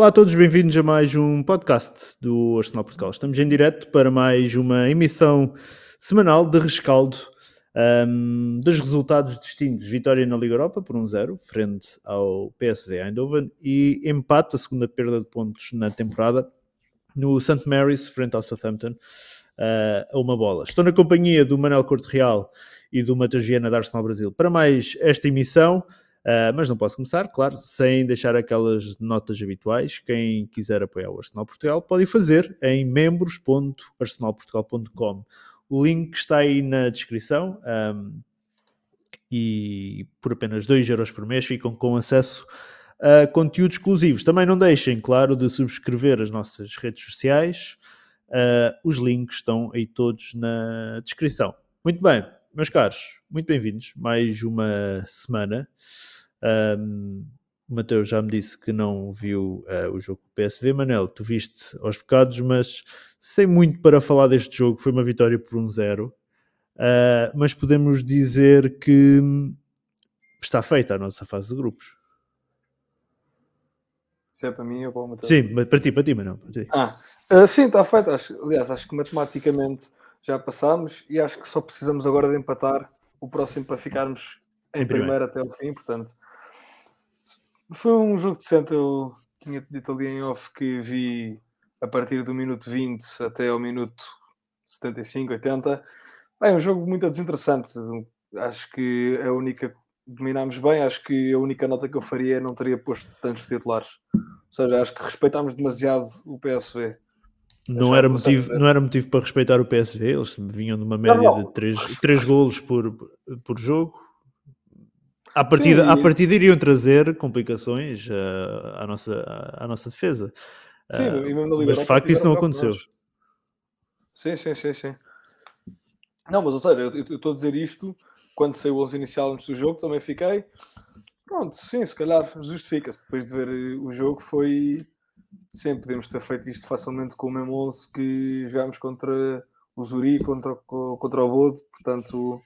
Olá a todos, bem-vindos a mais um podcast do Arsenal Portugal. Estamos em direto para mais uma emissão semanal de rescaldo um, dos resultados distintos. Vitória na Liga Europa por 1-0, frente ao PSV Eindhoven, e empate, a segunda perda de pontos na temporada, no St. Mary's, frente ao Southampton, uh, a uma bola. Estou na companhia do Manel Corte Real e do Matheus Viana da Arsenal Brasil para mais esta emissão. Uh, mas não posso começar, claro, sem deixar aquelas notas habituais. Quem quiser apoiar o Arsenal Portugal pode fazer em membros.arsenalportugal.com. O link está aí na descrição um, e por apenas 2 euros por mês ficam com acesso a conteúdos exclusivos. Também não deixem, claro, de subscrever as nossas redes sociais. Uh, os links estão aí todos na descrição. Muito bem, meus caros, muito bem-vindos. Mais uma semana. Um, o Mateus já me disse que não viu uh, o jogo do PSV. Manel, tu viste aos bocados, mas sem muito para falar deste jogo. Foi uma vitória por 1-0. Uh, mas podemos dizer que está feita a nossa fase de grupos. Isso é para mim ou para o Mateus? Sim, para ti, para ti, Manel. Para ti. Ah, uh, sim, está feita. aliás, acho que matematicamente já passámos e acho que só precisamos agora de empatar o próximo para ficarmos em, em primeiro. primeiro até o fim. Portanto, foi um jogo decente. Eu tinha dito ali em off que vi a partir do minuto 20 até ao minuto 75, 80. É um jogo muito desinteressante. Acho que a única. Dominámos bem, acho que a única nota que eu faria é não teria posto tantos titulares. Ou seja, acho que respeitámos demasiado o PSV. Não era, motivo, não era motivo para respeitar o PSV, eles vinham de uma média não, não. de 3, 3 golos por, por jogo. À partida, Sim, à partida iriam trazer complicações uh, à, nossa, à, à, nossa defesa. Sim, uh, e mesmo na mas de facto isso não aconteceu. Sim, sim, sim, sim. Não, mas ou seja, eu estou a dizer isto quando saiu o 11 inicial antes do jogo, também fiquei. Pronto, sim, se calhar justifica-se. Depois de ver eh, o jogo, foi. Sim, podemos ter feito isto facilmente com o mesmo 11 que jogámos contra o Zuri, contra, contra o Bodo, portanto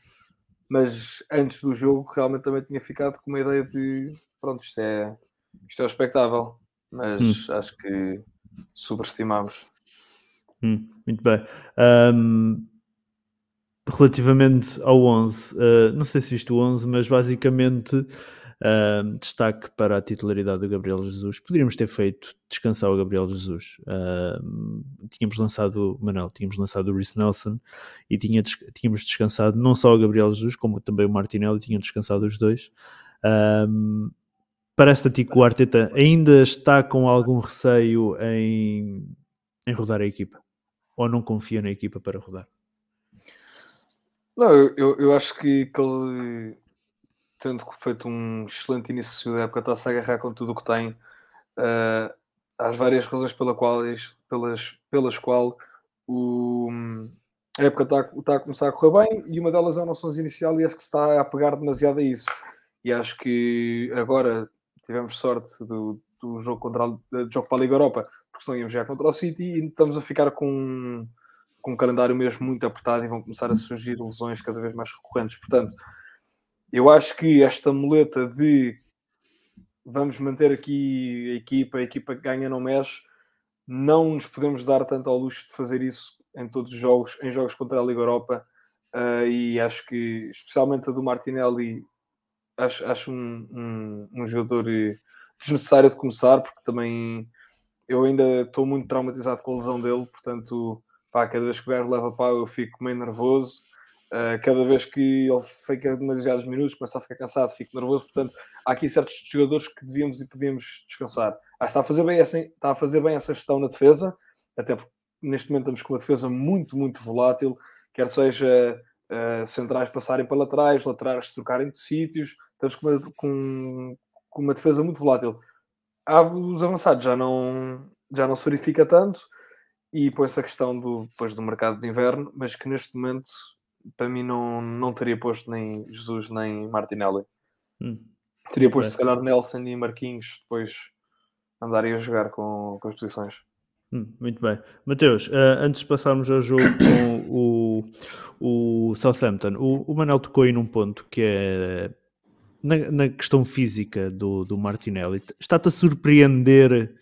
mas antes do jogo realmente também tinha ficado com uma ideia de pronto, isto é, isto é expectável, mas hum. acho que subestimámos. Hum, muito bem. Um, relativamente ao 11, uh, ah, não sei se viste o 11, mas basicamente Uh, destaque para a titularidade do Gabriel Jesus. Poderíamos ter feito descansar o Gabriel Jesus. Uh, tínhamos lançado, Manel, tínhamos lançado o Rhys Nelson e tinha, tínhamos descansado não só o Gabriel Jesus, como também o Martinelli, tinham descansado os dois. Uh, Parece-te a que o Arteta ainda está com algum receio em, em rodar a equipa? Ou não confia na equipa para rodar? Não, eu, eu acho que, que ele tendo feito um excelente início da época, está-se a agarrar com tudo o que tem. Uh, há várias razões pela quais, pelas, pelas qual o, a época está, está, a começar a correr bem e uma delas é a noção inicial e acho que se está a pegar demasiado a isso. E acho que agora tivemos sorte do, do jogo, contra, do jogo para a Liga Europa, porque senão íamos jogar contra o City e estamos a ficar com, com um calendário mesmo muito apertado e vão começar a surgir lesões cada vez mais recorrentes. Portanto, eu acho que esta muleta de vamos manter aqui a equipa, a equipa que ganha não mexe, não nos podemos dar tanto ao luxo de fazer isso em todos os jogos, em jogos contra a Liga Europa. Uh, e acho que, especialmente a do Martinelli, acho, acho um, um, um jogador desnecessário de começar, porque também eu ainda estou muito traumatizado com a lesão dele, portanto, pá, cada vez que o gajo leva pau eu fico meio nervoso. Uh, cada vez que ele fica demasiados minutos, começa a ficar cansado, fico nervoso. Portanto, há aqui certos jogadores que devíamos e podíamos descansar. Ah, está, a fazer bem essa, está a fazer bem essa gestão na defesa, até porque neste momento estamos com uma defesa muito, muito volátil, quer seja uh, centrais passarem para laterais, laterais trocarem de sítios, estamos com uma, com, com uma defesa muito volátil. Há, os avançados já não, já não se verifica tanto e põe-se a questão do, depois do mercado de inverno, mas que neste momento para mim não, não teria posto nem Jesus nem Martinelli. Hum. Teria posto, é. se calhar, Nelson e Marquinhos depois andarem a jogar com, com as posições. Hum, muito bem. Mateus, uh, antes de passarmos ao jogo com o, o Southampton, o, o Manel tocou aí num ponto que é na, na questão física do, do Martinelli. Está-te a surpreender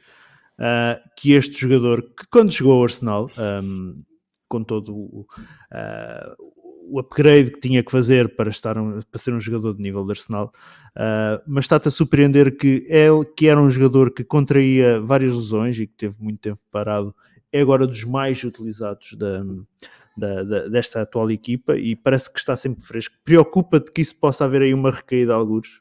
uh, que este jogador, que quando chegou ao Arsenal, um, com todo o, uh, o upgrade que tinha que fazer para, estar um, para ser um jogador de nível de Arsenal, uh, mas está-te a surpreender que ele, que era um jogador que contraía várias lesões e que teve muito tempo parado, é agora dos mais utilizados da, da, da, desta atual equipa e parece que está sempre fresco. Preocupa-te que isso possa haver aí uma recaída alguns?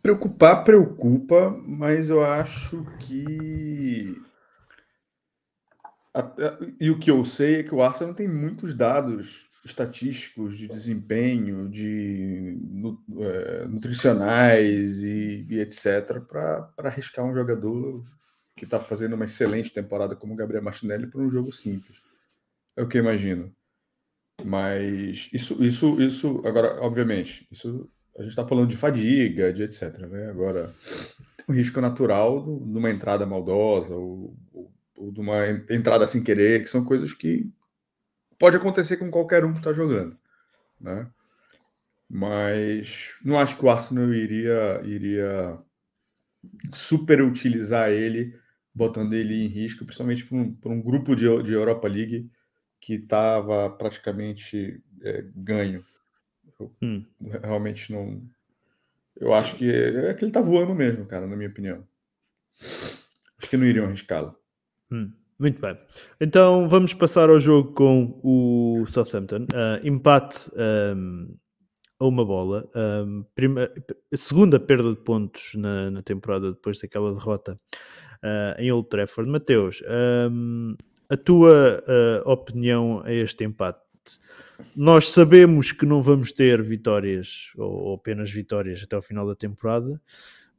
Preocupar preocupa, mas eu acho que e o que eu sei é que o Arsenal tem muitos dados estatísticos de desempenho, de é, nutricionais e, e etc., para arriscar um jogador que está fazendo uma excelente temporada como o Gabriel Martinelli por um jogo simples. É o que eu imagino. Mas isso, isso, isso, agora, obviamente, isso a gente está falando de fadiga, de etc. Né? Agora, tem um risco natural de uma entrada maldosa ou, ou ou de uma entrada sem querer, que são coisas que pode acontecer com qualquer um que está jogando, né? Mas não acho que o Arsenal iria iria super utilizar ele, botando ele em risco, principalmente para um, um, grupo de, de Europa League que estava praticamente é, ganho. Eu, hum. Realmente não. Eu acho que é, é que ele está voando mesmo, cara, na minha opinião. Acho que não iriam arriscá-lo. Hum, muito bem. Então vamos passar ao jogo com o Southampton. Uh, empate um, a uma bola. Um, prima, segunda perda de pontos na, na temporada depois daquela derrota uh, em Old Trafford. Mateus, um, a tua uh, opinião a este empate? Nós sabemos que não vamos ter vitórias ou, ou apenas vitórias até o final da temporada,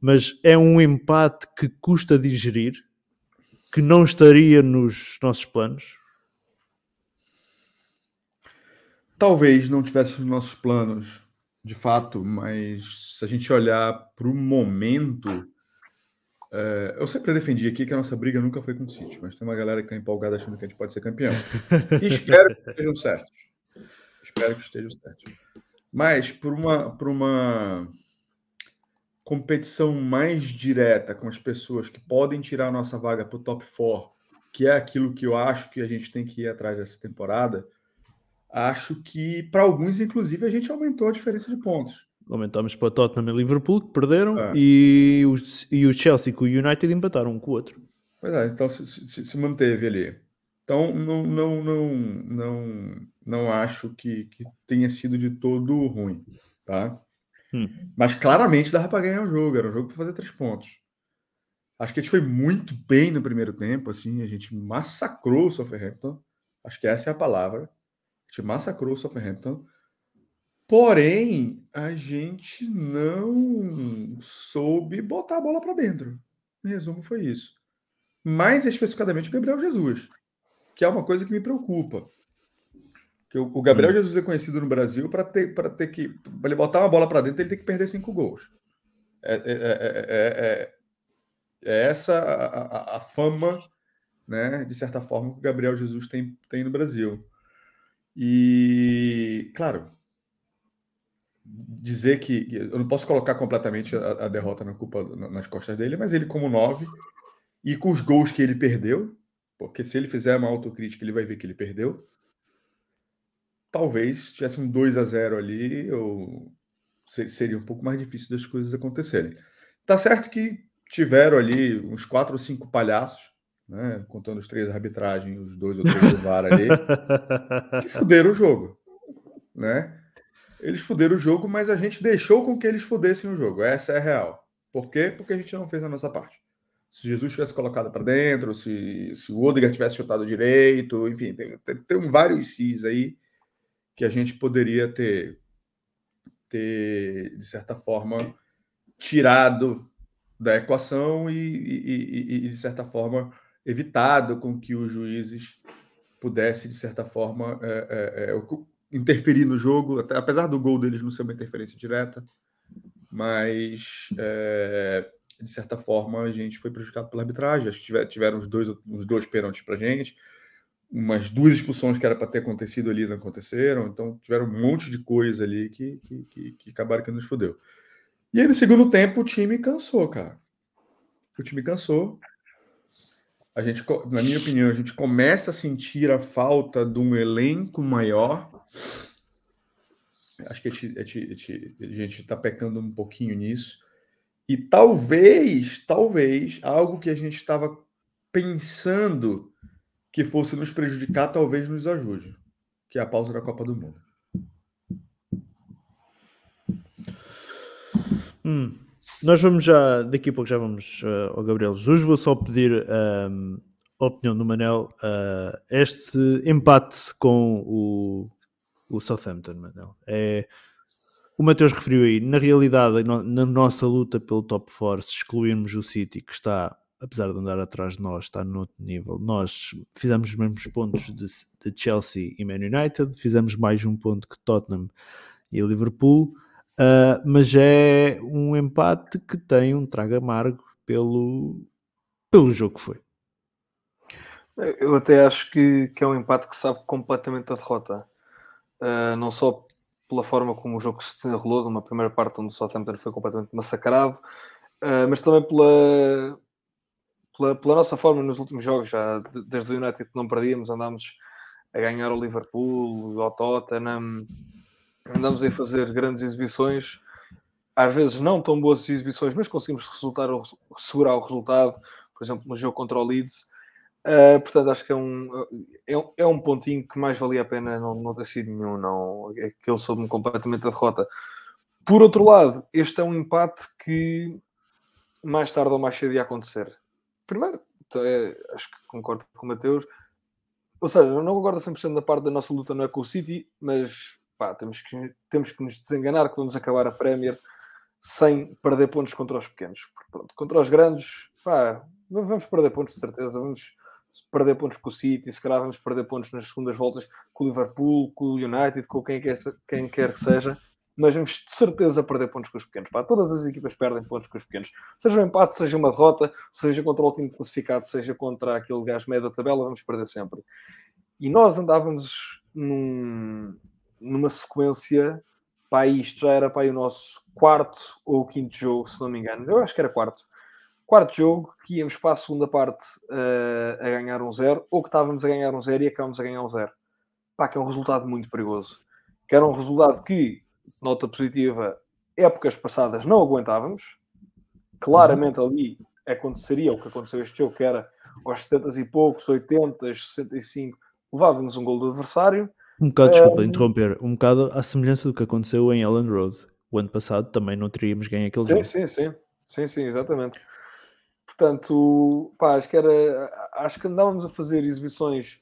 mas é um empate que custa digerir que não estaria nos nossos planos? Talvez não tivesse nos nossos planos, de fato, mas se a gente olhar para o momento, é, eu sempre defendi aqui que a nossa briga nunca foi com o City, mas tem uma galera que está empolgada achando que a gente pode ser campeão. E espero que estejam certos. Espero que estejam certos. Mas por uma, por uma competição mais direta com as pessoas que podem tirar a nossa vaga para o top 4, que é aquilo que eu acho que a gente tem que ir atrás dessa temporada, acho que para alguns, inclusive, a gente aumentou a diferença de pontos. Aumentamos para o Tottenham e Liverpool, que perderam, é. e, o, e o Chelsea com o United empataram um com o outro. Pois é, então se, se, se manteve ali. Então, não, não, não, não, não acho que, que tenha sido de todo ruim, tá? Hum. Mas claramente dava para ganhar o jogo, era um jogo para fazer três pontos. Acho que a gente foi muito bem no primeiro tempo, assim, a gente massacrou o Southampton. Acho que essa é a palavra. A gente massacrou o Southampton. Porém, a gente não soube botar a bola para dentro. Em resumo, foi isso. Mais especificadamente o Gabriel Jesus, que é uma coisa que me preocupa. Que o, Gabriel hum. Jesus é conhecido no Brasil para ter, ter que. Para ele botar uma bola para dentro, ele tem que perder cinco gols. É, é, é, é essa a, a, a, fama, né, de certa forma, que o Gabriel Jesus tem, tem no Brasil. E, claro, dizer que. Eu não posso colocar completamente a, a derrota na culpa nas costas dele, mas ele, como nove, e com os gols que ele perdeu, porque se ele fizer uma autocrítica, ele vai ver que ele perdeu talvez tivesse um 2 a 0 ali, ou seria um pouco mais difícil das coisas acontecerem. Tá certo que tiveram ali uns quatro ou cinco palhaços, né, contando os três arbitragens, os dois ou três do VAR ali, que fuderam o jogo, né? Eles fuderam o jogo, mas a gente deixou com que eles fudessem o jogo. Essa é a real. Por quê? Porque a gente não fez a nossa parte. Se Jesus tivesse colocado para dentro, se, se o Odegaard tivesse chutado direito, enfim, tem, tem, tem vários cis aí que a gente poderia ter, ter de certa forma, tirado da equação e, e, e, de certa forma, evitado com que os juízes pudessem, de certa forma, é, é, é, interferir no jogo, até, apesar do gol deles não ser uma interferência direta, mas é, de certa forma a gente foi prejudicado pela arbitragem. Acho que tiveram os dois, os dois pênaltis para gente umas duas expulsões que era para ter acontecido ali não aconteceram, então tiveram um monte de coisa ali que, que, que, que acabaram que nos fodeu. E aí, no segundo tempo, o time cansou, cara. O time cansou. A gente, na minha opinião, a gente começa a sentir a falta de um elenco maior. Acho que a gente está pecando um pouquinho nisso. E talvez, talvez, algo que a gente estava pensando que fosse nos prejudicar, talvez nos ajude, que é a pausa da Copa do Mundo. Hum, nós vamos já, daqui a pouco já vamos uh, ao Gabriel Jesus. Vou só pedir um, a opinião do Manel. Uh, este empate com o, o Southampton, Manel, é o Mateus referiu aí, na realidade, na nossa luta pelo top 4, se excluirmos o City, que está, apesar de andar atrás de nós, está no outro nível, nós fizemos os mesmos pontos de, de Chelsea e Man United, fizemos mais um ponto que Tottenham e Liverpool, uh, mas é um empate que tem um trago amargo pelo, pelo jogo que foi. Eu até acho que, que é um empate que sabe completamente a derrota. Uh, não só pela forma como o jogo se desenrolou, numa primeira parte onde o Southampton foi completamente massacrado, uh, mas também pela, pela, pela, nossa forma nos últimos jogos, já desde o United não perdíamos, andámos a ganhar o Liverpool, o Tottenham, andámos a fazer grandes exibições, às vezes não tão boas exibições, mas conseguimos resultar, segurar o resultado, por exemplo, no jogo contra o Leeds, Uh, portanto, acho que é um, é, um, é um pontinho que mais valia a pena não, não ter sido nenhum, não. É que ele soube-me completamente a derrota. Por outro lado, este é um empate que mais tarde ou mais cedo ia acontecer. Primeiro, então, é, acho que concordo com o Mateus. Ou seja, eu não concordo 100% da parte da nossa luta não é com o City, mas pá, temos, que, temos que nos desenganar que vamos acabar a Premier sem perder pontos contra os pequenos. Pronto, contra os grandes, pá, vamos perder pontos de certeza, vamos perder pontos com o City, se calhar vamos perder pontos nas segundas voltas com o Liverpool, com o United, com quem quer, quem quer que seja, mas vamos de certeza perder pontos com os pequenos. Pá, todas as equipas perdem pontos com os pequenos. Seja um empate, seja uma derrota, seja contra o time classificado, seja contra aquele gajo meio da tabela, vamos perder sempre. E nós andávamos num, numa sequência, pá, isto já era pá, o nosso quarto ou quinto jogo, se não me engano. Eu acho que era quarto Quarto jogo, que íamos para a segunda parte uh, a ganhar um zero, ou que estávamos a ganhar um zero e acabamos a ganhar um zero. Pá, que é um resultado muito perigoso. Que era um resultado que, nota positiva, épocas passadas não aguentávamos. Claramente ali aconteceria o que aconteceu este jogo, que era aos 70 e poucos, 80, 65, levávamos um gol do adversário. Um bocado, desculpa, um, interromper, um bocado à semelhança do que aconteceu em Ellen Road. O ano passado também não teríamos ganho aquele sim, jogo. Sim, sim, sim, sim, exatamente. Portanto, pá, acho que era. Acho que andávamos a fazer exibições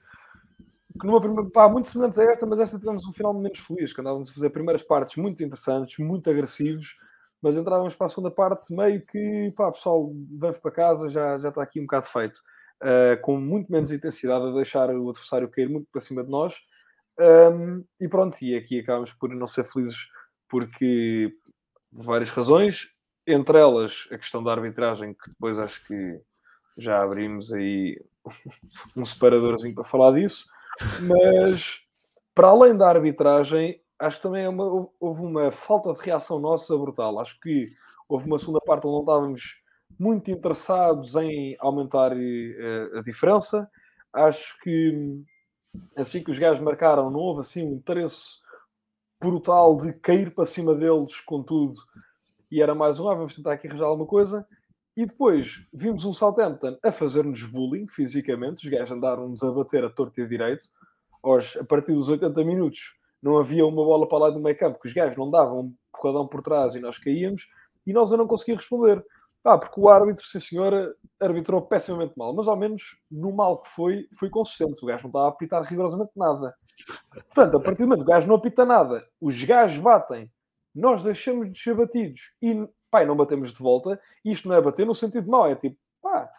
que numa primeira, pá, muito semelhantes a esta, mas esta tivemos um final menos feliz, que andávamos a fazer primeiras partes muito interessantes, muito agressivos, mas entrávamos para a segunda parte meio que, pá, pessoal, vamos para casa, já, já está aqui um bocado feito. Uh, com muito menos intensidade, a deixar o adversário cair muito para cima de nós. Um, e pronto, e aqui acabamos por não ser felizes porque, por várias razões, entre elas a questão da arbitragem, que depois acho que já abrimos aí um separadorzinho para falar disso, mas para além da arbitragem, acho que também é uma, houve uma falta de reação nossa brutal. Acho que houve uma segunda parte onde não estávamos muito interessados em aumentar uh, a diferença. Acho que assim que os gajos marcaram, não houve assim um interesse brutal de cair para cima deles com tudo e era mais um, ah, vamos tentar aqui arranjar alguma coisa. E depois vimos um Southampton a fazer-nos bullying fisicamente, os gajos andaram-nos a bater a torto e direito. Hoje, a partir dos 80 minutos, não havia uma bola para lá do meio campo, que os gajos não davam um porradão por trás e nós caíamos, e nós eu não conseguia responder. Ah, porque o árbitro, sim senhora, arbitrou pessimamente mal, mas ao menos no mal que foi, foi consistente. O gajo não estava a apitar rigorosamente nada. Portanto, a partir do momento que o gajo não apita nada, os gajos batem nós deixamos de ser batidos e pá, não batemos de volta, isto não é bater no sentido mau, é tipo, pá,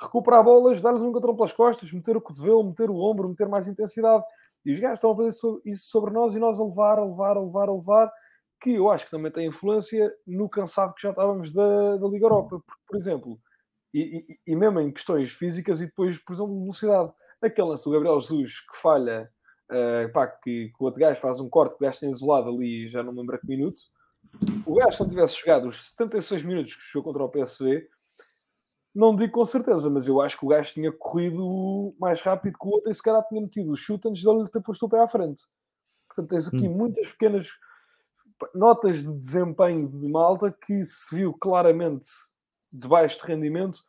recuperar bolas, dar-lhes um encontrão pelas costas, meter o cotovelo, meter o ombro, meter mais intensidade. E os gajos estão a fazer isso sobre nós e nós a levar, a levar, a levar, a levar, que eu acho que também tem influência no cansado que já estávamos da, da Liga Europa. Por exemplo, e, e, e, mesmo em questões físicas e depois, por exemplo, velocidade. Aquele lance do Gabriel Jesus que falha uh, pá, que, que, o outro gajo faz um corte que o gajo tem isolado ali, já não me lembro que minuto. O gajo não tivesse jogado os 76 minutos que jogou contra o PSV, não digo com certeza, mas eu acho que o gajo tinha corrido mais rápido que o outro e se calhar tinha metido o chute antes de ele ter posto o pé à frente. Portanto, tens aqui hum. muitas pequenas notas de desempenho de malta que se viu claramente de baixo de rendimento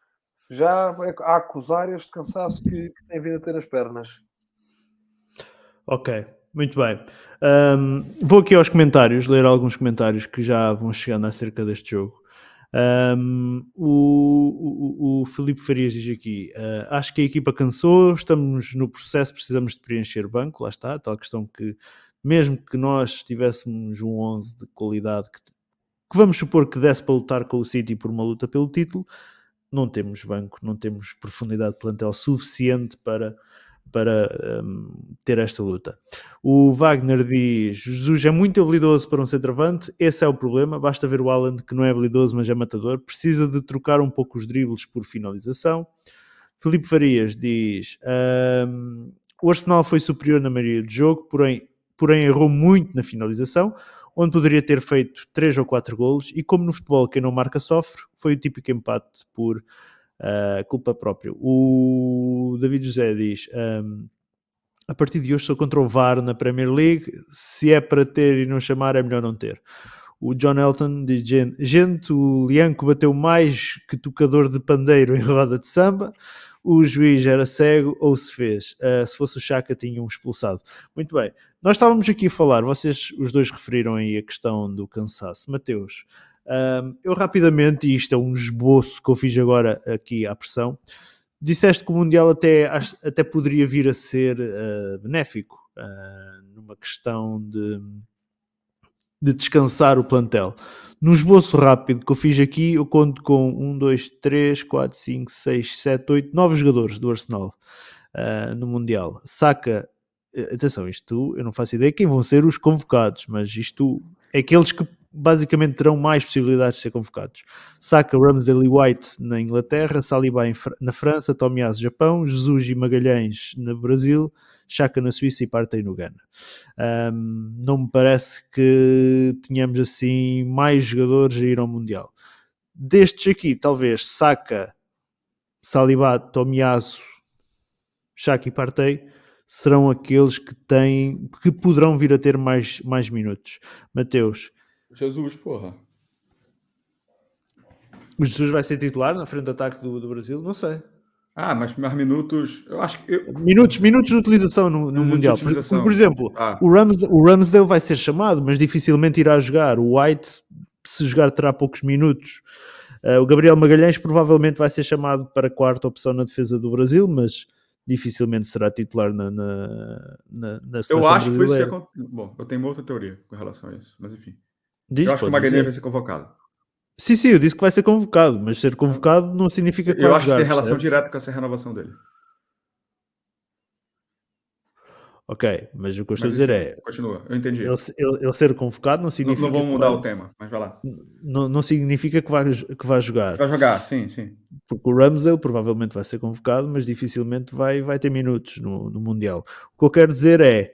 já a acusar este cansaço que, que tem vindo a ter nas pernas. Ok, muito bem. Um, vou aqui aos comentários, ler alguns comentários que já vão chegando acerca deste jogo. Um, o, o, o Felipe Farias diz aqui: uh, Acho que a equipa cansou, estamos no processo, precisamos de preencher banco. Lá está, tal questão que, mesmo que nós tivéssemos um 11 de qualidade que, que vamos supor que desse para lutar com o City por uma luta pelo título, não temos banco, não temos profundidade de plantel suficiente para para um, ter esta luta. O Wagner diz: Jesus é muito habilidoso para um centroavante, esse é o problema. Basta ver o Alan, que não é habilidoso, mas é matador, precisa de trocar um pouco os dribles por finalização. Felipe Farias diz: um, o Arsenal foi superior na maioria do jogo, porém, porém errou muito na finalização, onde poderia ter feito 3 ou 4 golos. E como no futebol quem não marca sofre, foi o típico empate por uh, culpa própria. O David José diz: um, a partir de hoje sou contra o VAR na Premier League. Se é para ter e não chamar, é melhor não ter. O John Elton diz: gente, o Lianco bateu mais que tocador de pandeiro em roda de samba. O juiz era cego ou se fez. Uh, se fosse o Chaka, tinham expulsado. Muito bem. Nós estávamos aqui a falar, vocês os dois referiram aí a questão do cansaço. Mateus, um, eu rapidamente, e isto é um esboço que eu fiz agora aqui à pressão, disseste que o Mundial até, até poderia vir a ser uh, benéfico uh, numa questão de, de descansar o plantel. No esboço rápido que eu fiz aqui, eu conto com 1, 2, 3, 4, 5, 6, 7, 8, 9 jogadores do Arsenal uh, no Mundial. Saca, atenção, isto eu não faço ideia quem vão ser os convocados, mas isto é aqueles que basicamente terão mais possibilidades de ser convocados. Saka, Ramsdale e White na Inglaterra, Saliba na França, Tomiyasu Japão, Jesus e Magalhães no Brasil, Chaka na Suíça e Partey no Ghana. Um, não me parece que tenhamos assim mais jogadores a ir ao Mundial. Destes aqui, talvez Saka, Saliba, Tomiyasu, Chaka e Partey serão aqueles que têm que poderão vir a ter mais, mais minutos. Mateus, Jesus, porra. O Jesus vai ser titular na frente do ataque do, do Brasil? Não sei. Ah, mas mais minutos. Eu acho que. Eu... Minutos, minutos de utilização no, no Mundial. Por, por, exemplo, ah. o, Rams, o Ramsdale vai ser chamado, mas dificilmente irá jogar. O White, se jogar, terá poucos minutos. Uh, o Gabriel Magalhães provavelmente vai ser chamado para a quarta opção na defesa do Brasil, mas dificilmente será titular na, na, na, na seleção Eu acho que foi isso que aconteceu. Bom, eu tenho uma outra teoria com relação a isso, mas enfim. Diz, eu acho que o Magalhães vai ser convocado. Sim, sim, eu disse que vai ser convocado, mas ser convocado não significa que eu acho jogar, que tem relação certo? direta com essa renovação dele. Ok, mas o que eu estou a dizer é. Continua, eu entendi. Ele, ele, ele, ser convocado não significa. Não, não vamos mudar vai, o tema, mas vai lá. Não, não significa que vai, que vai jogar. Vai jogar, sim, sim. Porque o Ramsdale provavelmente vai ser convocado, mas dificilmente vai, vai ter minutos no, no Mundial. O que eu quero dizer é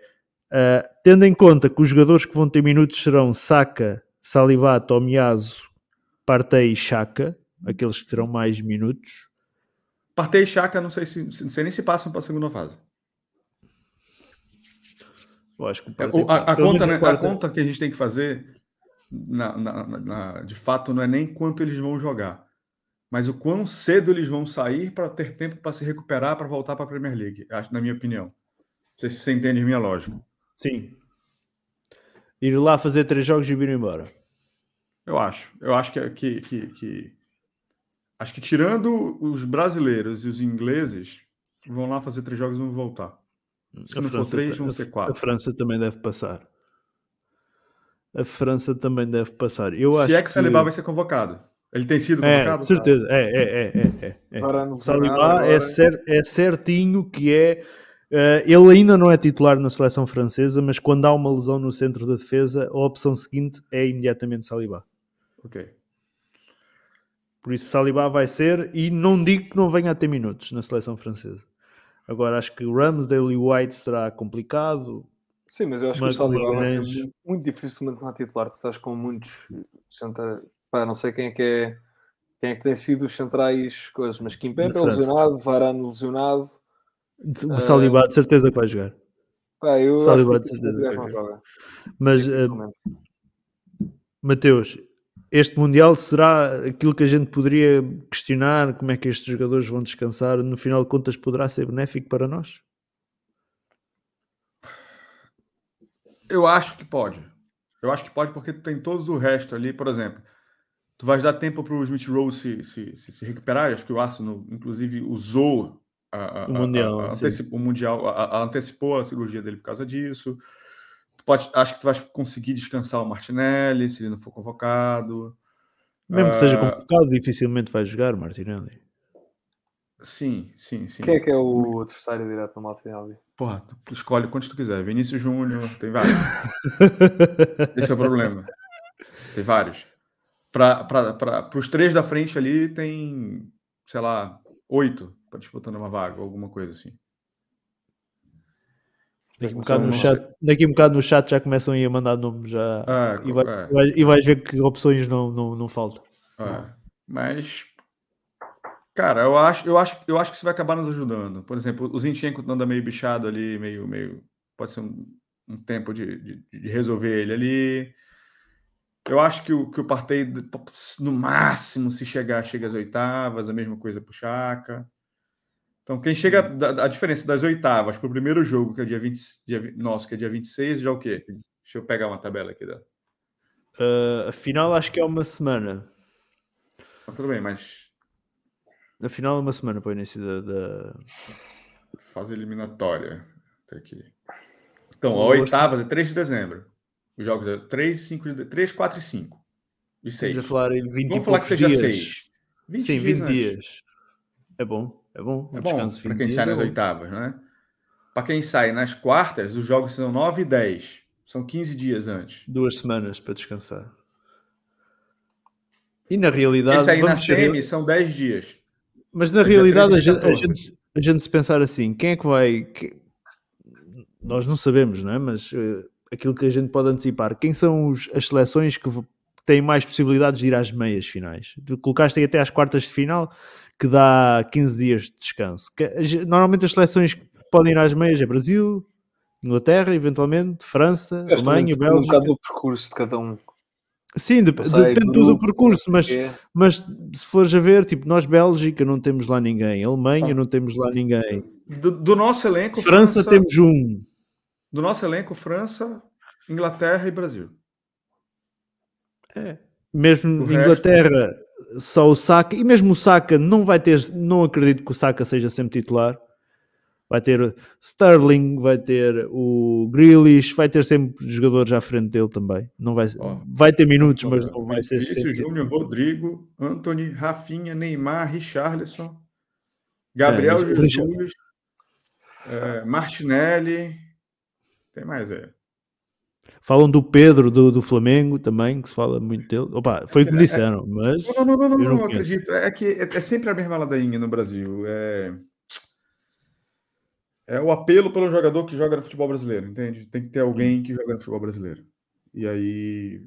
Uh, tendo em conta que os jogadores que vão ter minutos serão Saka, Saliba, Tomiyasu, Partey e Chaka, aqueles que terão mais minutos. Partey e Chaka, não sei, se, não sei nem se passam para a segunda fase. Eu acho que é, Partey, a, a, conta, né, a conta que a gente tem que fazer, na, na, na, de fato, não é nem quanto eles vão jogar, mas o quão cedo eles vão sair para ter tempo para se recuperar para voltar para a Premier League, acho, na minha opinião. Não sei se você entende a minha lógica. Sim. Ir lá fazer três jogos e vir embora. Eu acho. Eu acho que, que, que, que, Acho que tirando os brasileiros e os ingleses, vão lá fazer três jogos e vão voltar. Se a não França, for três, vão ser quatro. A França também deve passar. A França também deve passar. Eu Se acho é que, que... Saliba vai ser convocado. Ele tem sido é, convocado? É, certeza. É, é, é, é, é. é. Saliba é, cer é certinho que é Uh, ele ainda não é titular na seleção francesa, mas quando há uma lesão no centro da defesa, a opção seguinte é imediatamente Saliba. Ok. Por isso, Saliba vai ser, e não digo que não venha a ter minutos na seleção francesa. Agora, acho que Ramsdale e White será complicado. Sim, mas eu acho Uma- que o Saliba vai ser muito, dificilmente na titular. Tu estás com muitos centrais. Pá, não sei quem é que é. Quem é que tem sido os centrais coisas, mas Kimpembe é lesionado, Varane lesionado. O Saliba de certeza que vai jogar. Pá, eu Saliba acho de que certeza gajo vai não joga. Mas, Dificilmente. Mateus, este Mundial será aquilo que a gente poderia questionar, como é que estes jogadores vão descansar, no final de contas poderá ser benéfico para nós? Eu acho que pode. Eu acho que pode porque tu tem todos o resto ali, por exemplo. Tu vais dar tempo para o Smith Rowe se, se, se, se recuperar. Eu acho que o Arsenal, inclusive, usou a, a- O Mundial, a- a- sim. anteci- o Mundial, a- a- antecipou a cirurgia dele por causa disso. Tu pode, acho que tu vais conseguir descansar o Martinelli se ele não for convocado. Mesmo que seja Ah, complicado, dificilmente vai jogar, Martinelli. Sim, sim, sim. Quem é que é o adversário direto no Martinelli? Porra, tu escolhe quantos tu quiser. Vinícius Júnior, tem vários. Esse é o problema. Tem vários. Para os três da frente ali, tem, sei lá, oito para disputando uma vaga, ou alguma coisa assim. Daqui um, bocado no chat, daqui um bocado no chat já começam a ir a mandar nomes já. É, e, vai- é. vai- e vais ver que opções não, não, não faltam. É, mas, cara, eu acho, eu, acho, eu acho que isso vai acabar nos ajudando. Por exemplo, o Zinchenko anda meio bichado ali, meio. meio pode ser um, um tempo de, de, de resolver ele ali. Eu acho que o, que o Partey, no máximo, se chegar, chega às oitavas, a mesma coisa pro Chaka. Então, quem chega. da- A diferença das oitavas para o primeiro jogo, que é dia 20, dia, nosso, que é dia 26, já é o quê? Deixa eu pegar uma tabela aqui. Da... Uh, afinal, acho que é uma semana. Mas tudo bem, mas Afinal, é uma semana para o início da. da- Fase eliminatória. Até aqui. Então, a oitavas é 3 de dezembro. Os jogos é 3, 5 de... 3 4 e 5. E 6. Estamos a falar em 20 Vamos falar que seja dias. 6. 20 Sim, dias 20 antes. dias. É bom, é bom. Um É bom para 20 quem sai é nas bom. oitavas, né? Para quem sai nas quartas, os jogos são 9 e 10. São 15 dias antes. Duas semanas para descansar. E na Quem realidade. sair na ser- semi são 10 dias. Mas na realidade, 13 a gente, a, 14. gente, a gente se pensar assim: quem é que vai. que- Nós não sabemos, não é? Mas eh, aquilo que a gente pode antecipar: quem são os- as seleções que têm mais possibilidades de ir às meias finais? Tu colocaste aí até às quartas de final, que dá 15 dias de descanso. Normalmente as seleções que podem ir às meias é Brasil, Inglaterra, eventualmente, França, Gosto Alemanha, um Bélgica. bocado do percurso de cada um. Sim, Não sei, depende tudo do grupo, percurso, mas é. mas se fores a ver, tipo, nós Bélgica não temos lá ninguém, Alemanha Ah. não temos lá ninguém, Do, do nosso elenco, França, temos um. Do nosso elenco, França, Inglaterra e Brasil. É. Mesmo O Inglaterra, só o Saka, e mesmo o Saka não vai ter, não acredito que o Saka seja sempre titular. Vai ter Sterling, vai ter o Grealish, vai ter sempre jogadores à frente dele também. Não vai, Ó. vai ter minutos, mas não vai ser Vinícius sempre. Júnior, Rodrigo, Anthony, Rafinha, Neymar, Richarlison, Gabriel É, mas o Jesus, é, Martinelli. Tem mais, é. Falam do Pedro do, do Flamengo também, que se fala muito dele. Opa, foi o que me É, é. disseram, mas Não, não, não, não, não não, acredito. É que é, é sempre a mesma ladainha no Brasil. É... é o apelo pelo jogador que joga no futebol brasileiro, entende? Tem que ter alguém que joga no futebol brasileiro. E aí,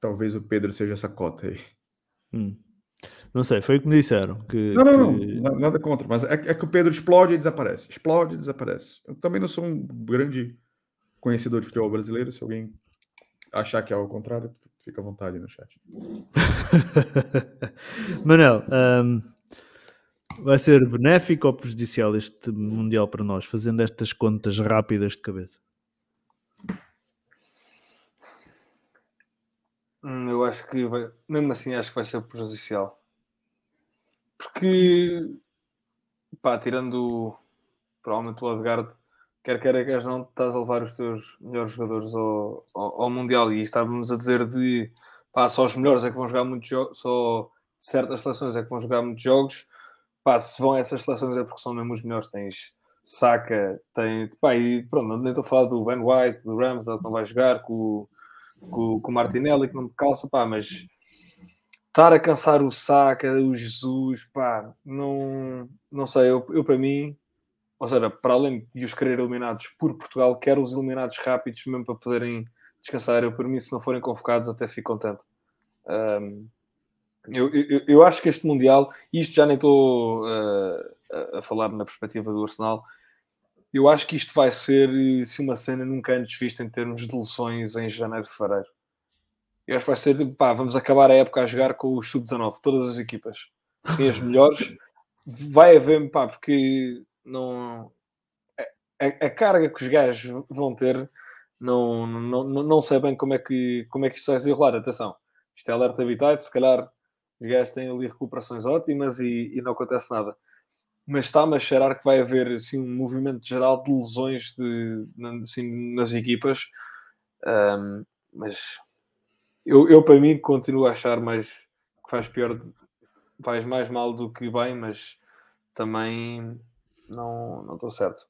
talvez o Pedro seja essa cota aí. hum, não sei, foi o que me disseram. Que, Não, não, não, que- na- nada contra, mas é, é que o Pedro explode e desaparece. Explode e desaparece. Eu também não sou um grande conhecedor de futebol brasileiro. Se alguém achar que é ao contrário, fica à vontade no chat. Manel, hum, vai ser benéfico ou prejudicial este Mundial para nós, fazendo estas contas rápidas de cabeça? Hum, eu acho que vai, mesmo assim acho que vai ser prejudicial. Porque pá, tirando provavelmente o Odegaard, quer queira quer não, estás a levar os teus melhores jogadores ao, ao, ao Mundial e estávamos a dizer de pá, só os melhores é que vão jogar muitos jogos, só certas seleções é que vão jogar muitos jogos. Pá, se vão essas seleções é porque são mesmo os melhores. Tens Saka, tem. Pá, e pronto, nem estou a falar do Ben White, do Ramsdale que não vai jogar, com, com, com o Martinelli que não me calça, pá, mas estar a cansar o Saka, o Jesus, pá, não, não sei, eu, eu para mim, ou seja, para além de os querer eliminados por Portugal, quer os eliminados rápidos mesmo para poderem descansar. Eu, por mim, se não forem convocados, até fico contente. Um, eu, eu, eu, acho que este Mundial, isto já nem estou uh, a, falar na perspectiva do Arsenal, eu acho que isto vai ser se uma cena nunca antes vista em termos de lesões em janeiro fevereiro. Eu acho que vai ser, pá, vamos acabar a época a jogar com os sub-19, todas as equipas. Tem as melhores. Vai haver, pá, porque não. A, a, carga que os gajos vão ter, não, não, não, sei bem como é, que, como é que isto vai se enrolar. Atenção, isto é alerta habitat, se calhar os gajos têm ali recuperações ótimas e, e não acontece nada. Mas está-me a cheirar que vai haver assim, um movimento geral de lesões de, assim, nas equipas. Um, mas eu, eu, para mim, continuo a achar mais que faz pior, faz mais mal do que bem, mas também não, não estou certo.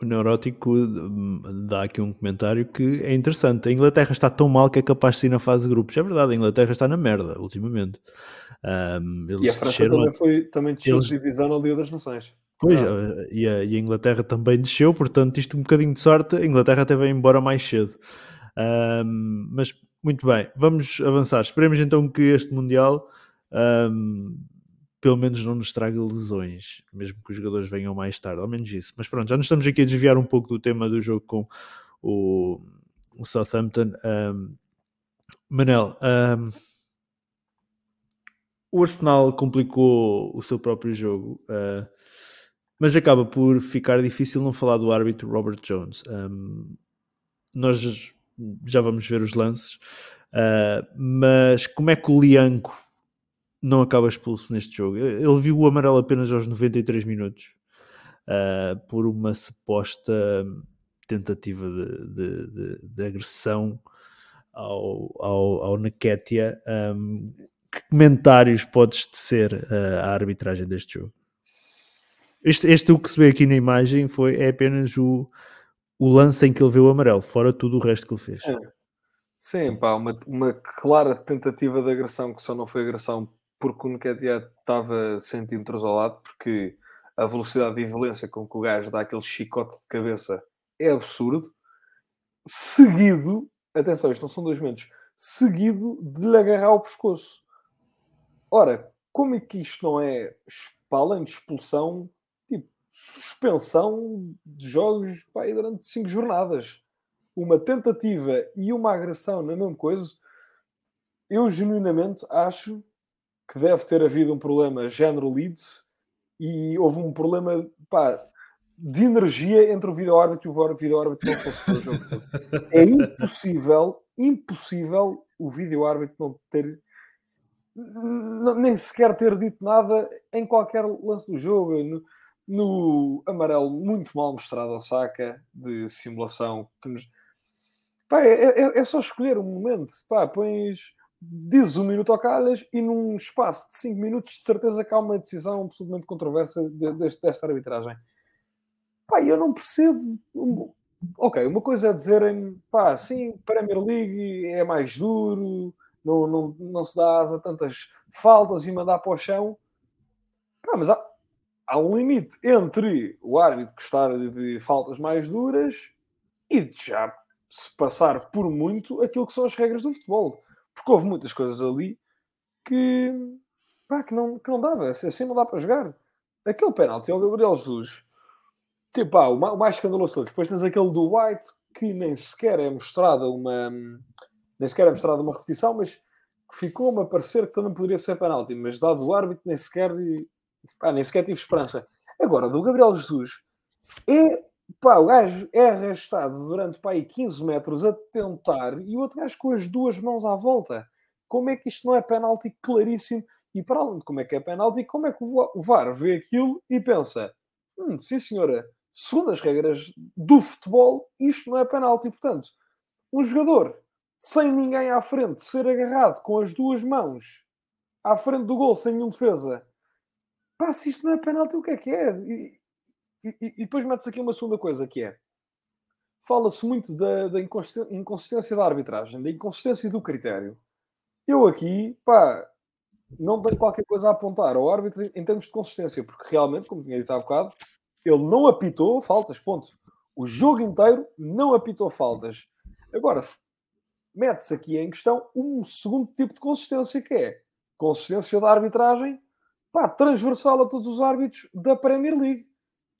O neurótico hum, dá aqui um comentário que é interessante. A Inglaterra está tão mal que é capaz de ir na fase de grupos. É verdade, a Inglaterra está na merda ultimamente. Um, e a França também, foi, também desceu eles... de divisão na Liga das Nações. Pois, ah. e, a, e, a, Inglaterra também desceu, portanto, isto um bocadinho de sorte. A Inglaterra até veio embora mais cedo. Um, mas muito bem, vamos avançar. Esperemos então que este Mundial um, pelo menos não nos traga lesões, mesmo que os jogadores venham mais tarde, ao menos isso. Mas pronto, já nos estamos aqui a desviar um pouco do tema do jogo com o, o Southampton. Um, Manel, um, o Arsenal complicou o seu próprio jogo, uh, mas acaba por ficar difícil não falar do árbitro Robert Jones. Um, nós já vamos ver os lances. Uh, mas como é que o Lianco não acaba expulso neste jogo? Ele viu o amarelo apenas aos 93 minutos uh, por uma suposta tentativa de, de, de, de agressão ao, ao, ao Naketia. Um, que comentários podes tecer uh, à arbitragem deste jogo? Este, este o que se vê aqui na imagem foi, é apenas o, o lance em que ele vê o amarelo, fora tudo o resto que ele fez. Sim, Sim pá, uma, uma clara tentativa de agressão que só não foi agressão porque o Nketiah estava centímetros ao lado, porque a velocidade e violência com que o gajo dá aquele chicote de cabeça é absurdo. Seguido, atenção, isto não são dois momentos, seguido de lhe agarrar o pescoço. Ora, como é que isto não é, além de expulsão, suspensão de jogos pá, durante cinco jornadas. Uma tentativa e uma agressão na mesma coisa. Eu genuinamente acho que deve ter havido um problema género Leeds e houve um problema pá, de energia entre o vídeo-árbitro e o vídeo-árbitro não fosse para o jogo. É impossível, impossível o vídeo-árbitro não ter nem sequer ter dito nada em qualquer lance do jogo no amarelo muito mal mostrado ao Saka de simulação que nos... Pá, é, é, é, só escolher um momento pá, pões dizes um minuto ao calhas e num espaço de 5 minutos de certeza que há uma decisão absolutamente controversa de, de, desta arbitragem. Pá, eu não percebo. Ok, uma coisa é dizerem pá, sim, Premier League é mais duro não, não, não se dá asa a tantas faltas e mandar para o chão. Pá, mas há, há um limite entre o árbitro gostar de, de faltas mais duras e de já se passar por muito aquilo que são as regras do futebol. Porque houve muitas coisas ali que, pá, que, não, que não dava. Assim, assim não dá para jogar. Aquele pênalti ao Gabriel Jesus, tipo, pá, o mais escandaloso. Depois tens aquele do White que nem sequer é mostrada uma. Nem sequer é mostrada uma repetição, mas ficou-me a parecer que também poderia ser penalti, mas dado o árbitro, nem sequer Pá, nem sequer tive esperança. Agora, do Gabriel Jesus, é, pá, o gajo é arrastado durante pá, 15 metros a tentar e o outro gajo com as duas mãos à volta. Como é que isto não é penalti claríssimo? E para além de como é que é penalti, como é que o VAR vê aquilo e pensa: hum, sim senhora, segundo as regras do futebol, isto não é penalti. Portanto, um jogador sem ninguém à frente ser agarrado com as duas mãos à frente do gol sem nenhum defesa pá, se isto não é penalti, o que é que é? E, e, depois metes aqui uma segunda coisa que é fala-se muito da, da, inconsistência da arbitragem, da inconsistência do critério. Eu aqui, pá, não tenho qualquer coisa a apontar ao árbitro em termos de consistência, porque realmente, como tinha dito há bocado, Ele não apitou faltas, ponto. O jogo inteiro não apitou faltas. Agora, mete-se aqui em questão um segundo tipo de consistência, que é consistência da arbitragem pá, transversal a todos os árbitros da Premier League.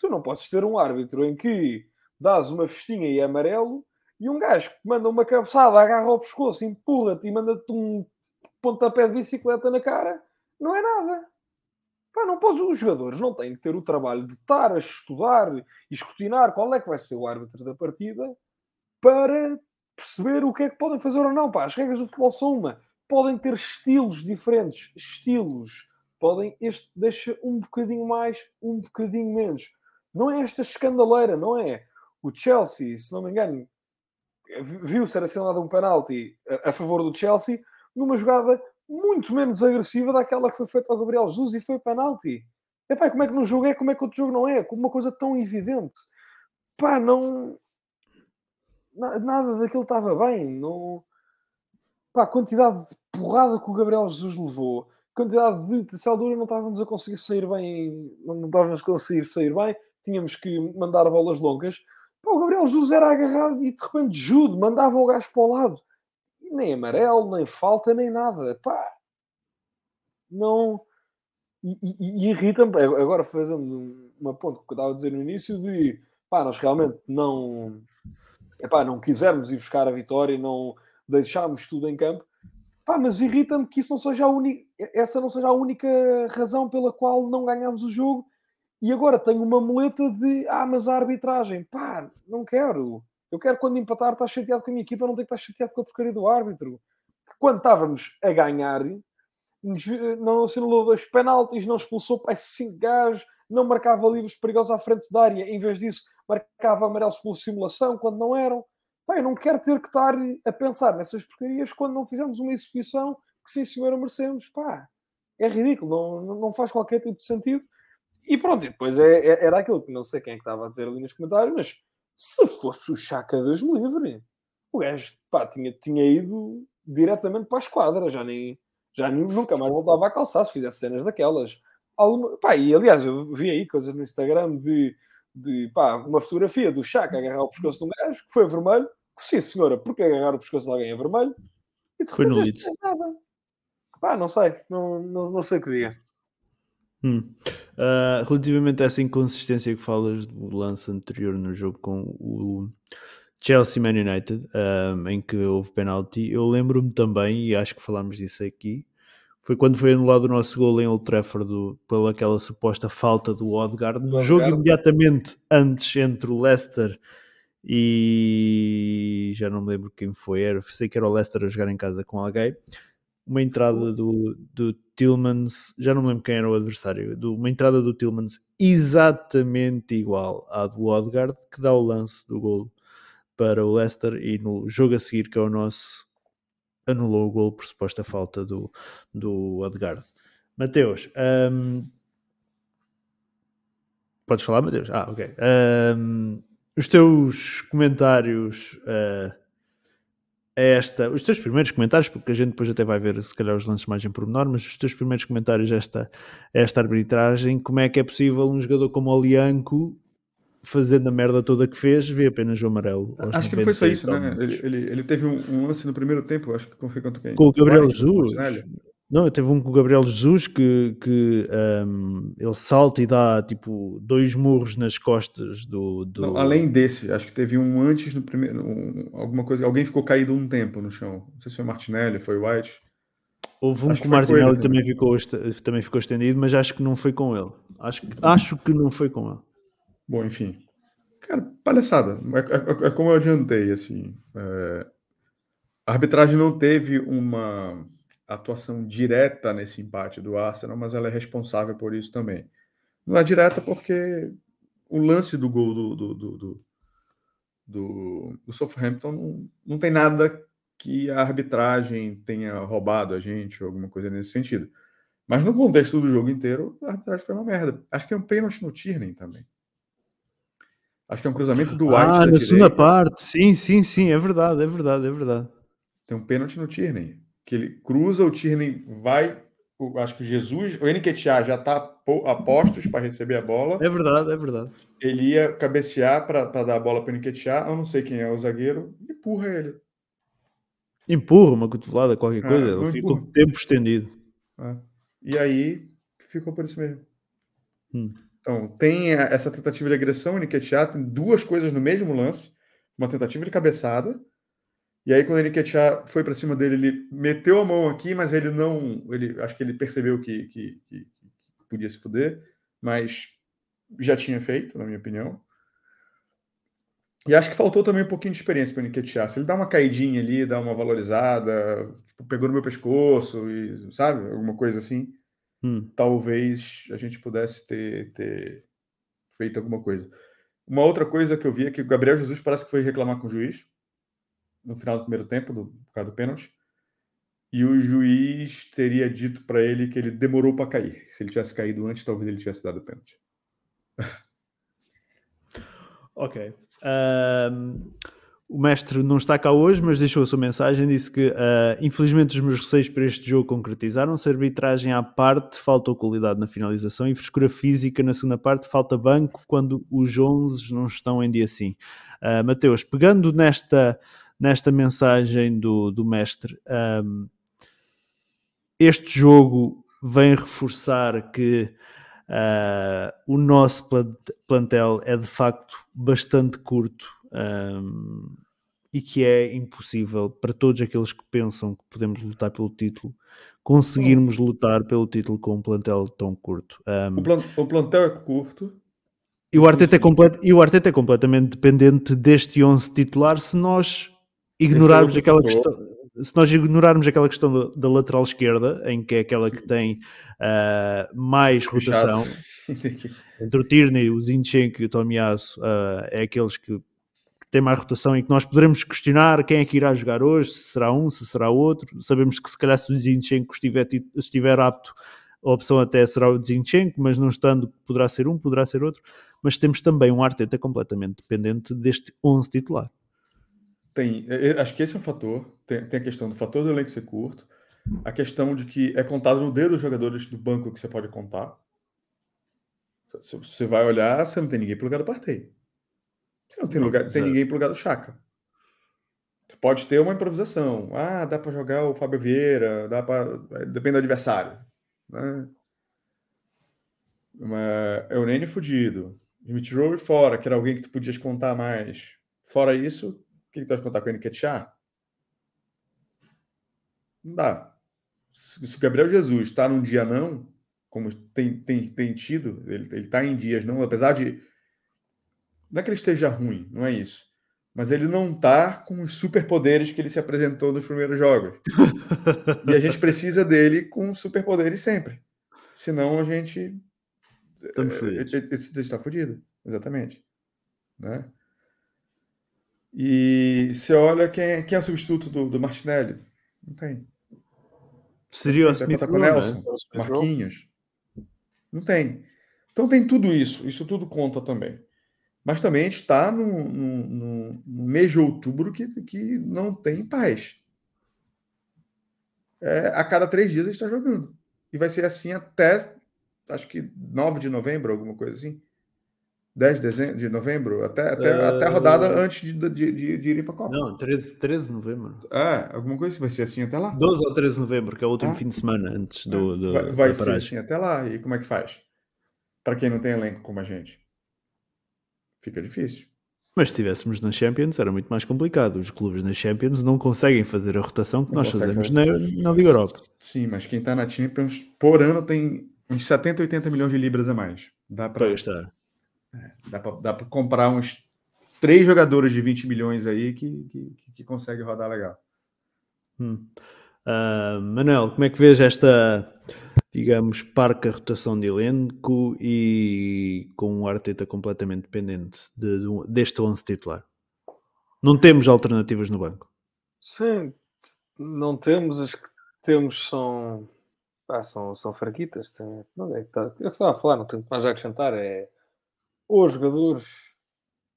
Tu não podes ter um árbitro em que dás uma festinha e é amarelo e um gajo que manda uma cabeçada, agarra ao pescoço, empurra-te e manda-te um pontapé de bicicleta na cara, não é nada. Pá, não podes, os jogadores não têm que ter o trabalho de estar a estudar e escrutinar qual é que vai ser o árbitro da partida para perceber o que é que podem fazer ou não. Pá, as regras do futebol são uma. Podem ter estilos diferentes, estilos. Podem, este deixa um bocadinho mais, um bocadinho menos. Não é esta escandaleira, não é? O Chelsea, se não me engano, viu ser assinalado um penalti a, a favor do Chelsea numa jogada muito menos agressiva daquela que foi feita ao Gabriel Jesus e foi penalti. Epá, como é que no jogo é, como é que outro jogo não é? Como uma coisa tão evidente. Pá, não... Nada daquilo estava bem. Não... Pá, a quantidade de porrada que o Gabriel Jesus levou, a quantidade de... Nessa altura não estávamos a conseguir sair bem, não estávamos a conseguir sair bem, tínhamos que mandar bolas longas. Pá, o Gabriel Jesus era agarrado e de repente Jude mandava o gajo para o lado nem amarelo, nem falta, nem nada. Pá, não. E, e, e irrita-me, agora fazendo uma ponto que eu estava a dizer no início, de pá, nós realmente não, epá, não quisermos ir buscar a vitória, não deixarmos tudo em campo, pá, mas irrita-me que isso não seja a única, essa não seja a única razão pela qual não ganhamos o jogo. E agora tenho uma muleta de ah, mas a arbitragem, pá, não quero. Eu quero, quando empatar, estar chateado com a minha equipa, não ter que estar chateado com a porcaria do árbitro. Quando estávamos a ganhar, não assinalou dois penaltis, não expulsou para cinco gajos, não marcava livros perigosos à frente da área, em vez disso, marcava amarelos por simulação, quando não eram. Pá, eu não quero ter que estar a pensar nessas porcarias quando não fizemos uma exibição que, sim, senhora, merecemos. Pá, é ridículo, não, não faz qualquer tipo de sentido. E pronto, e depois é, é, era aquilo que não sei quem é que estava a dizer ali nos comentários, mas se fosse o Chaka Deus me livre, o gajo pá, tinha, tinha ido diretamente para a esquadra, já, nem, já nem, nunca mais voltava a calçar se fizesse cenas daquelas. Alguma, pá, e aliás, eu vi aí coisas no Instagram de, de pá, uma fotografia do Chaka agarrar o pescoço de um gajo que foi vermelho. Que, sim, senhora, porque agarrar o pescoço de alguém é vermelho? E foi no Leeds. Pá, não sei, não, não, não sei o que diga. Hum. Uh, relativamente a essa inconsistência que falas do lance anterior no jogo com o Chelsea Man United, um, em que houve penalti, eu lembro-me também, e acho que falámos disso aqui, foi quando foi anulado o nosso gol em Old Trafford do, pela aquela suposta falta do Odegaard, no jogo imediatamente antes entre o Leicester e já não me lembro quem foi, era, sei que era o Leicester a jogar em casa com alguém uma entrada do, do Tillmans, já não me lembro quem era o adversário, do, uma entrada do Tillmans exatamente igual à do Odegaard, que dá o lance do gol para o Leicester e no jogo a seguir, que é o nosso, anulou o gol por suposta falta do, do Odegaard. Mateus, um, podes falar, Mateus? Ah, ok. Um, os teus comentários uh, esta, os teus primeiros comentários, porque a gente depois até vai ver se calhar os lances mais em pormenor, mas os teus primeiros comentários a esta, esta arbitragem, como é que é possível um jogador como o Lianco fazendo a merda toda que fez, ver apenas o amarelo. Acho que não foi só isso, né? Ele, ele, ele, teve um, um, lance no primeiro tempo, acho que foi contra quem? Com o Gabriel Jesus. Não, teve um com o Gabriel Jesus que, que um, ele salta e dá tipo dois murros nas costas do. do... Não, além desse, acho que teve um antes no primeiro. Um, alguma coisa. Alguém ficou caído um tempo no chão. Não sei se foi Martinelli, foi White. Houve um acho que o Martinelli ele, também, ficou, também ficou estendido, mas acho que não foi com ele. Acho, acho que não foi com ele. Bom, enfim. Cara, palhaçada. É, é, é como eu adiantei, assim. É... A arbitragem não teve uma atuação direta nesse empate do Arsenal, mas ela é responsável por isso também. Não é direta porque o lance do gol do, do, do, do, do, do Southampton não, não tem nada que a arbitragem tenha roubado a gente ou alguma coisa nesse sentido. Mas no contexto do jogo inteiro, a arbitragem foi uma merda. Acho que é um pênalti no Tierney também. Acho que é um cruzamento do White. Ah, na direita. segunda parte. Sim, sim, sim. É verdade, é verdade, é verdade. Tem um pênalti no Tierney que ele cruza, o Tierney vai, acho que o Jesus, o Nketiah já está a postos para receber a bola. É verdade, é verdade. ele ia cabecear para dar a bola para o Nketiah, eu não sei quem é o zagueiro, empurra ele. Empurra uma cotovelada, qualquer É, coisa, não ele o tempo estendido. É. E aí ficou por isso mesmo. Hum. Então, tem essa tentativa de agressão, o Nketiah tem duas coisas no mesmo lance, uma tentativa de cabeçada, e aí quando o Nketiah foi para cima dele, ele meteu a mão aqui, mas ele não, ele acho que ele percebeu que, que, que- que podia se fuder, mas já tinha feito, na minha opinião. E acho que faltou também um pouquinho de experiência para o Nketiah. Se ele dá uma caidinha ali, dá uma valorizada, tipo, pegou no meu pescoço, e, sabe? Alguma coisa assim Hum. talvez a gente pudesse ter, ter feito alguma coisa. Uma outra coisa que eu vi é que o Gabriel Jesus parece que foi reclamar com o juiz no final do primeiro tempo, do, por causa do pênalti, e o juiz teria dito para ele que ele demorou para cair. Se ele tivesse caído antes, talvez ele tivesse dado o pênalti. Ok. Ahm, o mestre não está cá hoje, mas deixou a sua mensagem. Disse que, ah, infelizmente, os meus receios para este jogo concretizaram-se. Arbitragem à parte, faltou qualidade na finalização e frescura física na segunda parte. Falta banco quando os 11 não estão em dia assim. Ah, Mateus, pegando nesta, nesta mensagem do, do mestre, ahm, este jogo vem reforçar que ah, o nosso plant- plantel é de facto bastante curto ahm, e que é impossível para todos aqueles que pensam que podemos lutar pelo título conseguirmos lutar pelo título com um plantel tão curto. Ahm, O, plan- o plantel é curto. e, o Arteta é complet- e o Arteta é completamente dependente deste 11 titular se nós ignorarmos é aquela questão. Se nós ignorarmos aquela questão da, da lateral esquerda, em que é aquela que tem ah, mais rotação, Fechado. entre o Tierney, o Zinchenko e o Tomiasso, ah, é aqueles que, que têm mais rotação e que nós poderemos questionar quem é que irá jogar hoje, se será um, se será outro. Sabemos que se calhar se o Zinchenko estiver, ti- estiver apto, a opção até será o Zinchenko, mas não estando, poderá ser um, poderá ser outro. Mas temos também um Arteta completamente dependente deste 11 titular. Tem, é, é, acho que esse é um fator. Tem, tem a questão do fator do elenco ser curto, a questão de que é contado no dedo os jogadores do banco que você pode contar. Se você vai olhar, você não tem ninguém pro lugar do Partey. Você não tem, Não, lugar, tem zero. ninguém pro lugar do Chaka. Pode ter uma improvisação. Ah, dá para jogar o Fábio Vieira, dá para. Depende do adversário. Né? Uma Eunênio fudido. Smith Rowe fora, que era alguém que tu podias contar mais. Fora isso, o que, que tu vai contar com o Nketiah? Não dá. Se o Gabriel Jesus está num dia não, como tem, tem, tem tido, ele, ele tá em dias não, apesar de. Não é que ele esteja ruim, não é isso. Mas ele não tá com os superpoderes que ele se apresentou nos primeiros jogos. E a gente precisa dele com superpoderes sempre. Senão a gente. Estamos é, é, é, está fodido. Exatamente. Né? E você olha quem é, quem é o substituto do, do Martinelli? Não tem. Seria o Smith com o Rowe, não é? Nelson, Marquinhos. Não tem. Então tem tudo isso. Isso tudo conta também. Mas também a gente está no, no, no- no mês de outubro que, que não tem paz. É, a cada três dias a gente está jogando. E vai ser assim até, acho que 9 de novembro, alguma coisa assim. 10 de, dezembro, de novembro, até, até, até a rodada antes de, de, de, de ir para a Copa. Não, 13, 13 de novembro. É, alguma coisa assim, vai ser assim até lá. 12 ou 13 de novembro, que é o último Ah. fim de semana antes do, do, vai vai ser assim até lá. E como é que faz? Para quem não tem elenco como a gente. Fica difícil. Mas se estivéssemos na Champions era muito mais complicado. Os clubes na Champions não conseguem fazer a rotação que Não nós fazemos na, fazer. na Liga Europa. Sim, mas quem está na Champions por ano tem uns 70, 80 milhões de libras a mais. Dá Para para gastar. Dá pra, dá pra comprar uns três jogadores de 20 milhões aí que, que, que, consegue rodar legal. Hum. Ah, Manel, como é que vês esta, digamos, parca rotação de elenco e com o Arteta completamente dependente de- de- deste 11 titular? Não temos alternativas no banco. Sim, não temos, as que temos são, pá, são, são fraquitas. Tem- Não é que tá, é o que estava a falar, não tenho mais a acrescentar. É os jogadores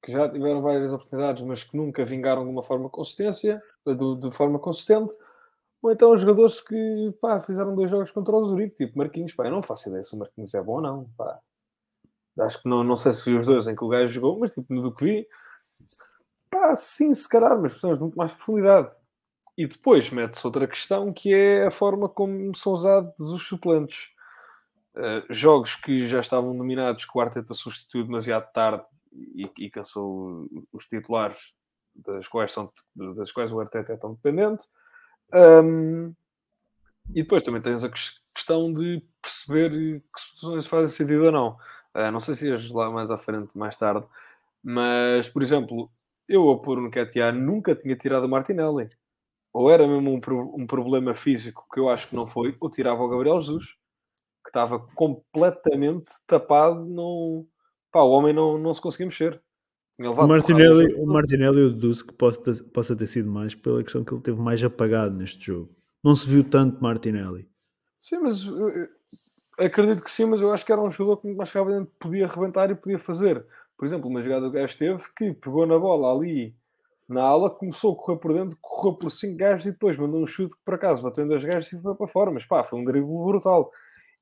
que já tiveram várias oportunidades, mas que nunca vingaram de uma forma consistência, de, de forma consistente, ou então jogadores que pá, fizeram dois jogos contra o Zurique, tipo Marquinhos. Pá, eu não faço ideia se o Marquinhos é bom ou não. Pá. Acho que não, não sei se vi os dois em que o gajo jogou, mas tipo, do que vi, pá, sim, se calhar, mas precisamos de muito mais profundidade. E depois mete-se outra questão que é a forma como são usados os suplentes. Uh, jogos que já estavam dominados, que o Arteta substituiu demasiado tarde e, e cansou os titulares das quais, são, das quais o Arteta é tão dependente. Um, e depois também tens a questão de perceber que situações fazem sentido ou não. Uh, não sei se ias lá mais à frente, mais tarde, mas, por exemplo, eu a pôr no Ketia nunca tinha tirado Martinelli. Ou era mesmo um, um problema físico que eu acho que não foi, ou tirava o Gabriel Jesus, que estava completamente tapado. No... Pá, o homem não, não se conseguia mexer. O Martinelli, o Martinelli eu deduzo que possa ter, possa ter sido mais pela questão que ele teve mais apagado neste jogo. Não se viu tanto Martinelli. Sim, mas eu, acredito que sim, mas eu acho que era um jogador que mais rapidamente podia arrebentar e podia fazer. Por exemplo, uma jogada que o gajo teve que pegou na bola ali na ala, começou a correr por dentro, correu por 5 gajos e depois mandou um chute por acaso bateu em dois gajos e foi para fora. Mas pá, foi um drible brutal.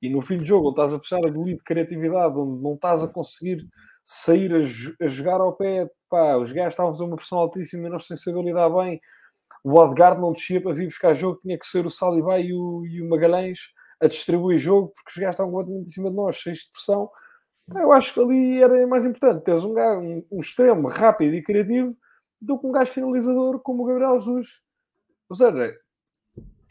E no fim de jogo, onde estás a puxar a de criatividade, onde não estás a conseguir sair a, a, jogar ao pé, pá, os gajos estavam a fazer uma pressão altíssima e nós sem saber lidar bem. O Odegaard não descia para vir buscar jogo, tinha que ser o Saliba e o, e o Magalhães a distribuir jogo, porque os gajos estavam completamente em cima de nós, cheios de pressão. Eu acho que ali era mais importante teres um, gajo, um, um extremo rápido e criativo do que um gajo finalizador como o Gabriel Jesus. Ou seja,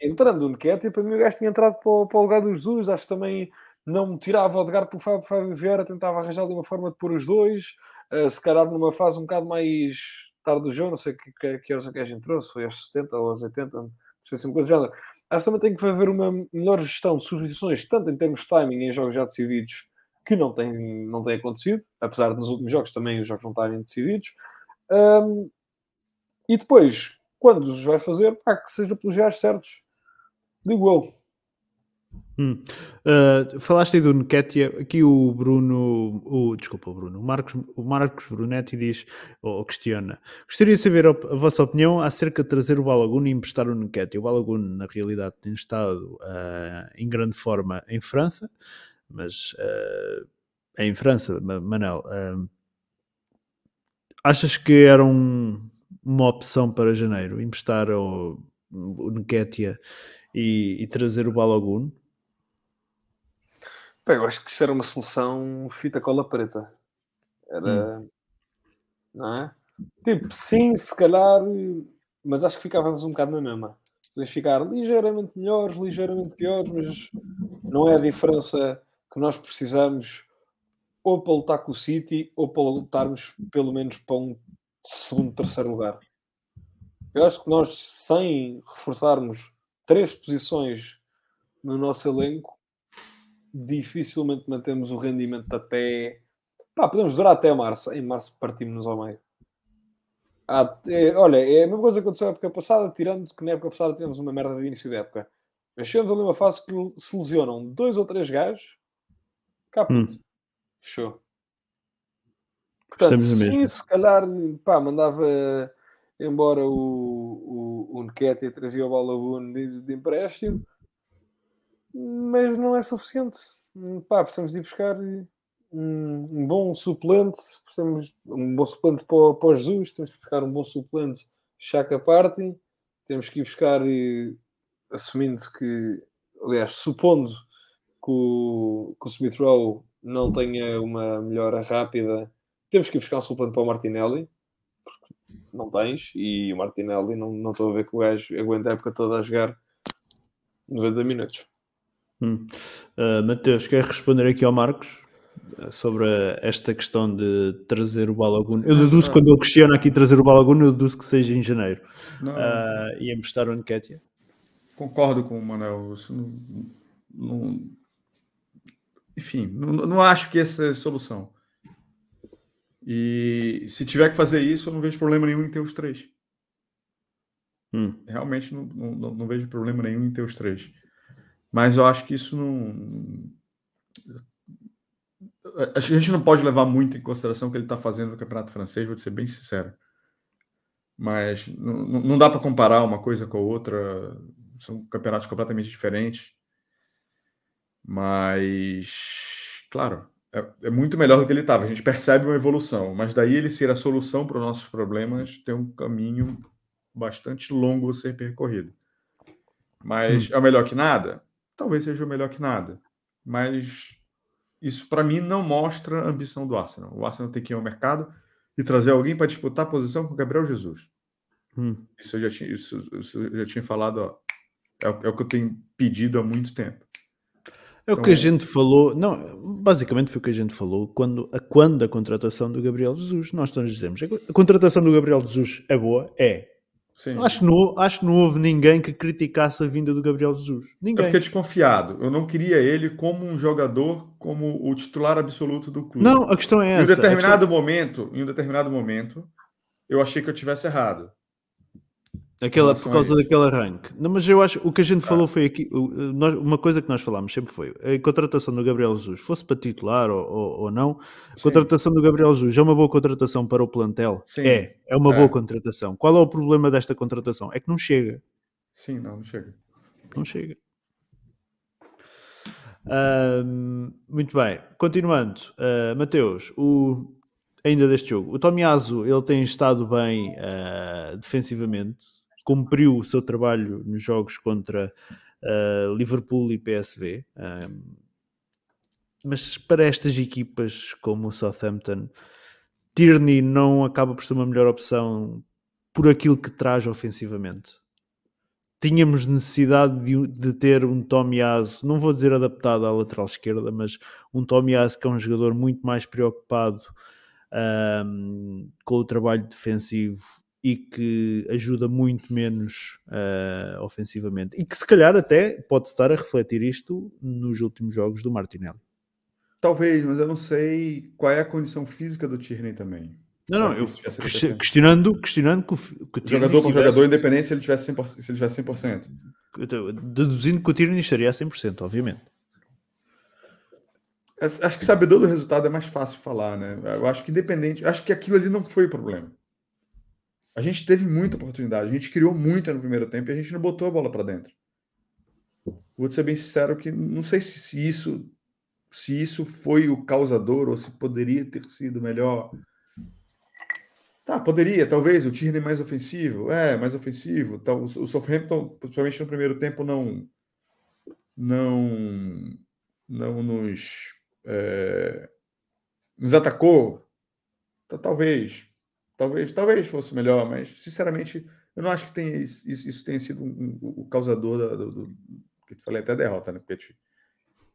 entrando no Nketiah, para mim o gajo tinha entrado para o, para o lugar do Jesus, acho que também não tirava o Edgar pelo Fábio, Fábio Vieira, tentava arranjar ali uma forma de pôr os dois, uh, se calhar numa fase um bocado mais tarde do jogo, não sei que, que, que horas a gajo entrou, se foi aos 70 ou aos 80, não sei se é uma coisa género. Acho que também tem que haver uma melhor gestão de substituições, tanto em termos de timing em jogos já decididos, que não tem, não tem acontecido, apesar de nos últimos jogos também os jogos não estarem decididos. Um, e depois, quando os vai fazer, pá, que seja pelos gajos certos. Digo eu. Hum. Uh, falaste aí do Nketiah, aqui o Bruno, o, desculpa o Bruno, o Marcos, o Marcos Brunetti diz, ou questiona, gostaria de saber a, a, vossa opinião acerca de trazer o Balagun e emprestar o Nketiah. O Balagun na realidade tem estado uh, em grande forma em França, mas uh, é em França, Manel. achas que era um, uma opção para janeiro, emprestar o, o e, e trazer o Balogun? Bem, eu acho que isso era uma solução fita cola preta. Era. Hum. Não é? Tipo, sim, se calhar, mas acho que ficávamos um bocado na mesma. Podemos ficar ligeiramente melhores, ligeiramente piores, mas não é a diferença que nós precisamos ou para lutar com o City ou para lutarmos pelo menos para um segundo, terceiro lugar. Eu acho que nós, sem reforçarmos três posições no nosso elenco, dificilmente mantemos o rendimento até. Pá, podemos durar até março. Em março partimos-nos ao meio. Ah, é, olha, é a mesma coisa que aconteceu na época passada, tirando que na época passada tivemos uma merda de início da época. Mas chegamos ali uma fase que se lesionam dois ou três gajos, caput. Hum. Fechou. Portanto, sim, se calhar, pá, mandava embora o, o, o Nketiah trazia o Balabune de, de empréstimo mas não é suficiente. Pá, precisamos de ir buscar um, um bom suplente, precisamos um bom suplente para, para Jesus, temos que buscar um bom suplente Chaka Party, temos que ir buscar, e, assumindo que, aliás, supondo que o, que o Smith Rowe não tenha uma melhora rápida, temos que ir buscar um suplente para o Martinelli, porque não tens, e o Martinelli não, não estou a ver que o gajo aguenta a época toda a jogar 90 minutos. Hum. Uh, Mateus, quer responder aqui ao Marcos uh, sobre esta questão de trazer o Balaguno? Eu deduzo não. quando ele questiona aqui trazer o Balaguno, eu deduzo que seja em janeiro uh, e emprestar o Nketiah. Concordo com o Manuel. Não, não, enfim, não, não acho que essa é a solução. E se tiver que fazer isso, eu não vejo problema nenhum em ter os três. Hum. Realmente não, não, não, vejo problema nenhum em ter os três. Mas eu acho que isso não. A gente não pode levar muito em consideração o que ele está fazendo no Campeonato Francês, vou ser bem sincero. Mas não, não dá para comparar uma coisa com a outra, são campeonatos completamente diferentes. Mas, claro, é, é muito melhor do que ele estava. A gente percebe uma evolução, mas daí ele ser a solução para os nossos problemas tem um caminho bastante longo a ser percorrido. Mas hum. é o melhor que nada? Talvez seja o melhor que nada. Mas isso, para mim, não mostra a ambição do Arsenal. O Arsenal tem que ir ao mercado e trazer alguém para disputar a posição com o Gabriel Jesus. Hum. Isso, eu já tinha, isso, isso eu já tinha falado, ó, é, é, o que eu tenho pedido há muito tempo. É o então, que a gente falou, não, basicamente foi o que a gente falou quando a, quando a contratação do Gabriel Jesus. Nós estamos dizemos, a contratação do Gabriel Jesus é boa? É. Sim. Acho, que não, acho que não houve ninguém que criticasse a vinda do Gabriel Jesus. Ninguém. Eu fiquei desconfiado. Eu não queria ele como um jogador, como o titular absoluto do clube. Não, a questão é essa. Em um determinado questão... momento, em um determinado momento, eu achei que eu tivesse errado. Aquela, por causa daquele arranque. Não, mas eu acho o que a gente falou ah. foi aqui. Nós, uma coisa que nós falámos sempre foi a contratação do Gabriel Jesus, fosse para titular ou, ou, ou não, a contratação do Gabriel Jesus é uma boa contratação para o plantel? Sim. É, é uma é. boa contratação. Qual é o problema desta contratação? É que não chega. Sim, não, não chega. Não chega. Uh, muito bem, continuando, uh, Mateus, o, ainda deste jogo, o Tomiaso ele tem estado bem uh, defensivamente, cumpriu o seu trabalho nos jogos contra uh, Liverpool e PSV. Um, mas para estas equipas como o Southampton, Tierney não acaba por ser uma melhor opção por aquilo que traz ofensivamente. Tínhamos necessidade de, de ter um Tomiaso, não vou dizer adaptado à lateral esquerda, mas um Tomiaso que é um jogador muito mais preocupado um, com o trabalho defensivo e que ajuda muito menos uh, ofensivamente e que se calhar até pode estar a refletir isto nos últimos jogos do Martinelli. Talvez, mas eu não sei qual é a condição física do Tierney também. Não, não, eu questionando, questionando que o, que o jogador para jogador, independente se ele tivesse 100%. Se ele tivesse 100%. Deduzindo que o Tierney estaria a 100%, obviamente. Acho que sabedor do resultado é mais fácil falar, né? Eu acho que independente, acho que aquilo ali não foi o problema. A gente teve muita oportunidade, a gente criou muita no primeiro tempo e a gente não botou a bola para dentro. Vou ser bem sincero que não sei se, se, isso se isso foi o causador ou se poderia ter sido melhor. Tá, poderia, talvez o Tierney mais ofensivo, é, mais ofensivo. Tá, o, o Southampton, principalmente no primeiro tempo, não não não nos é, nos atacou. Tá, talvez, Talvez, talvez fosse melhor, mas sinceramente eu não acho que tenha isso, isso tenha sido um, um, o causador da, do, do, que eu falei até derrota, né? Porque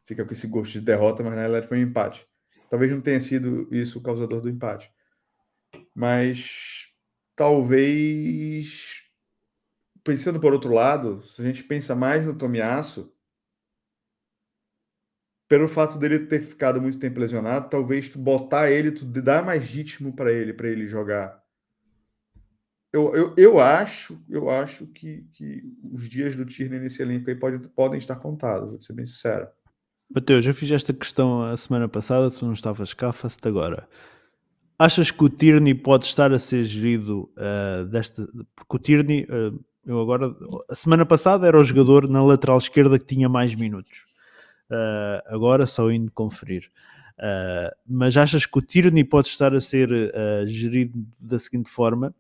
fica com esse gosto de derrota, mas na realidade foi um empate. Talvez não tenha sido isso o causador do empate, mas talvez pensando por outro lado, se a gente pensa mais no Tomiasso, pelo fato dele ter ficado muito tempo lesionado, talvez tu botar ele, tu dar mais ritmo para ele, para ele jogar. Eu, eu, eu acho, eu acho que, que os dias do Tierney nesse elenco aí pode, podem estar contados, vou ser bem sincero. Mateus, eu fiz esta questão a semana passada, tu não estavas cá, faço-te agora. Achas que o Tierney pode estar a ser gerido uh, desta. Porque o Tierney, uh, eu agora. A semana passada era o jogador na lateral esquerda que tinha mais minutos uh, agora só indo conferir. Uh, mas achas que o Tierney pode estar a ser uh, gerido da seguinte forma: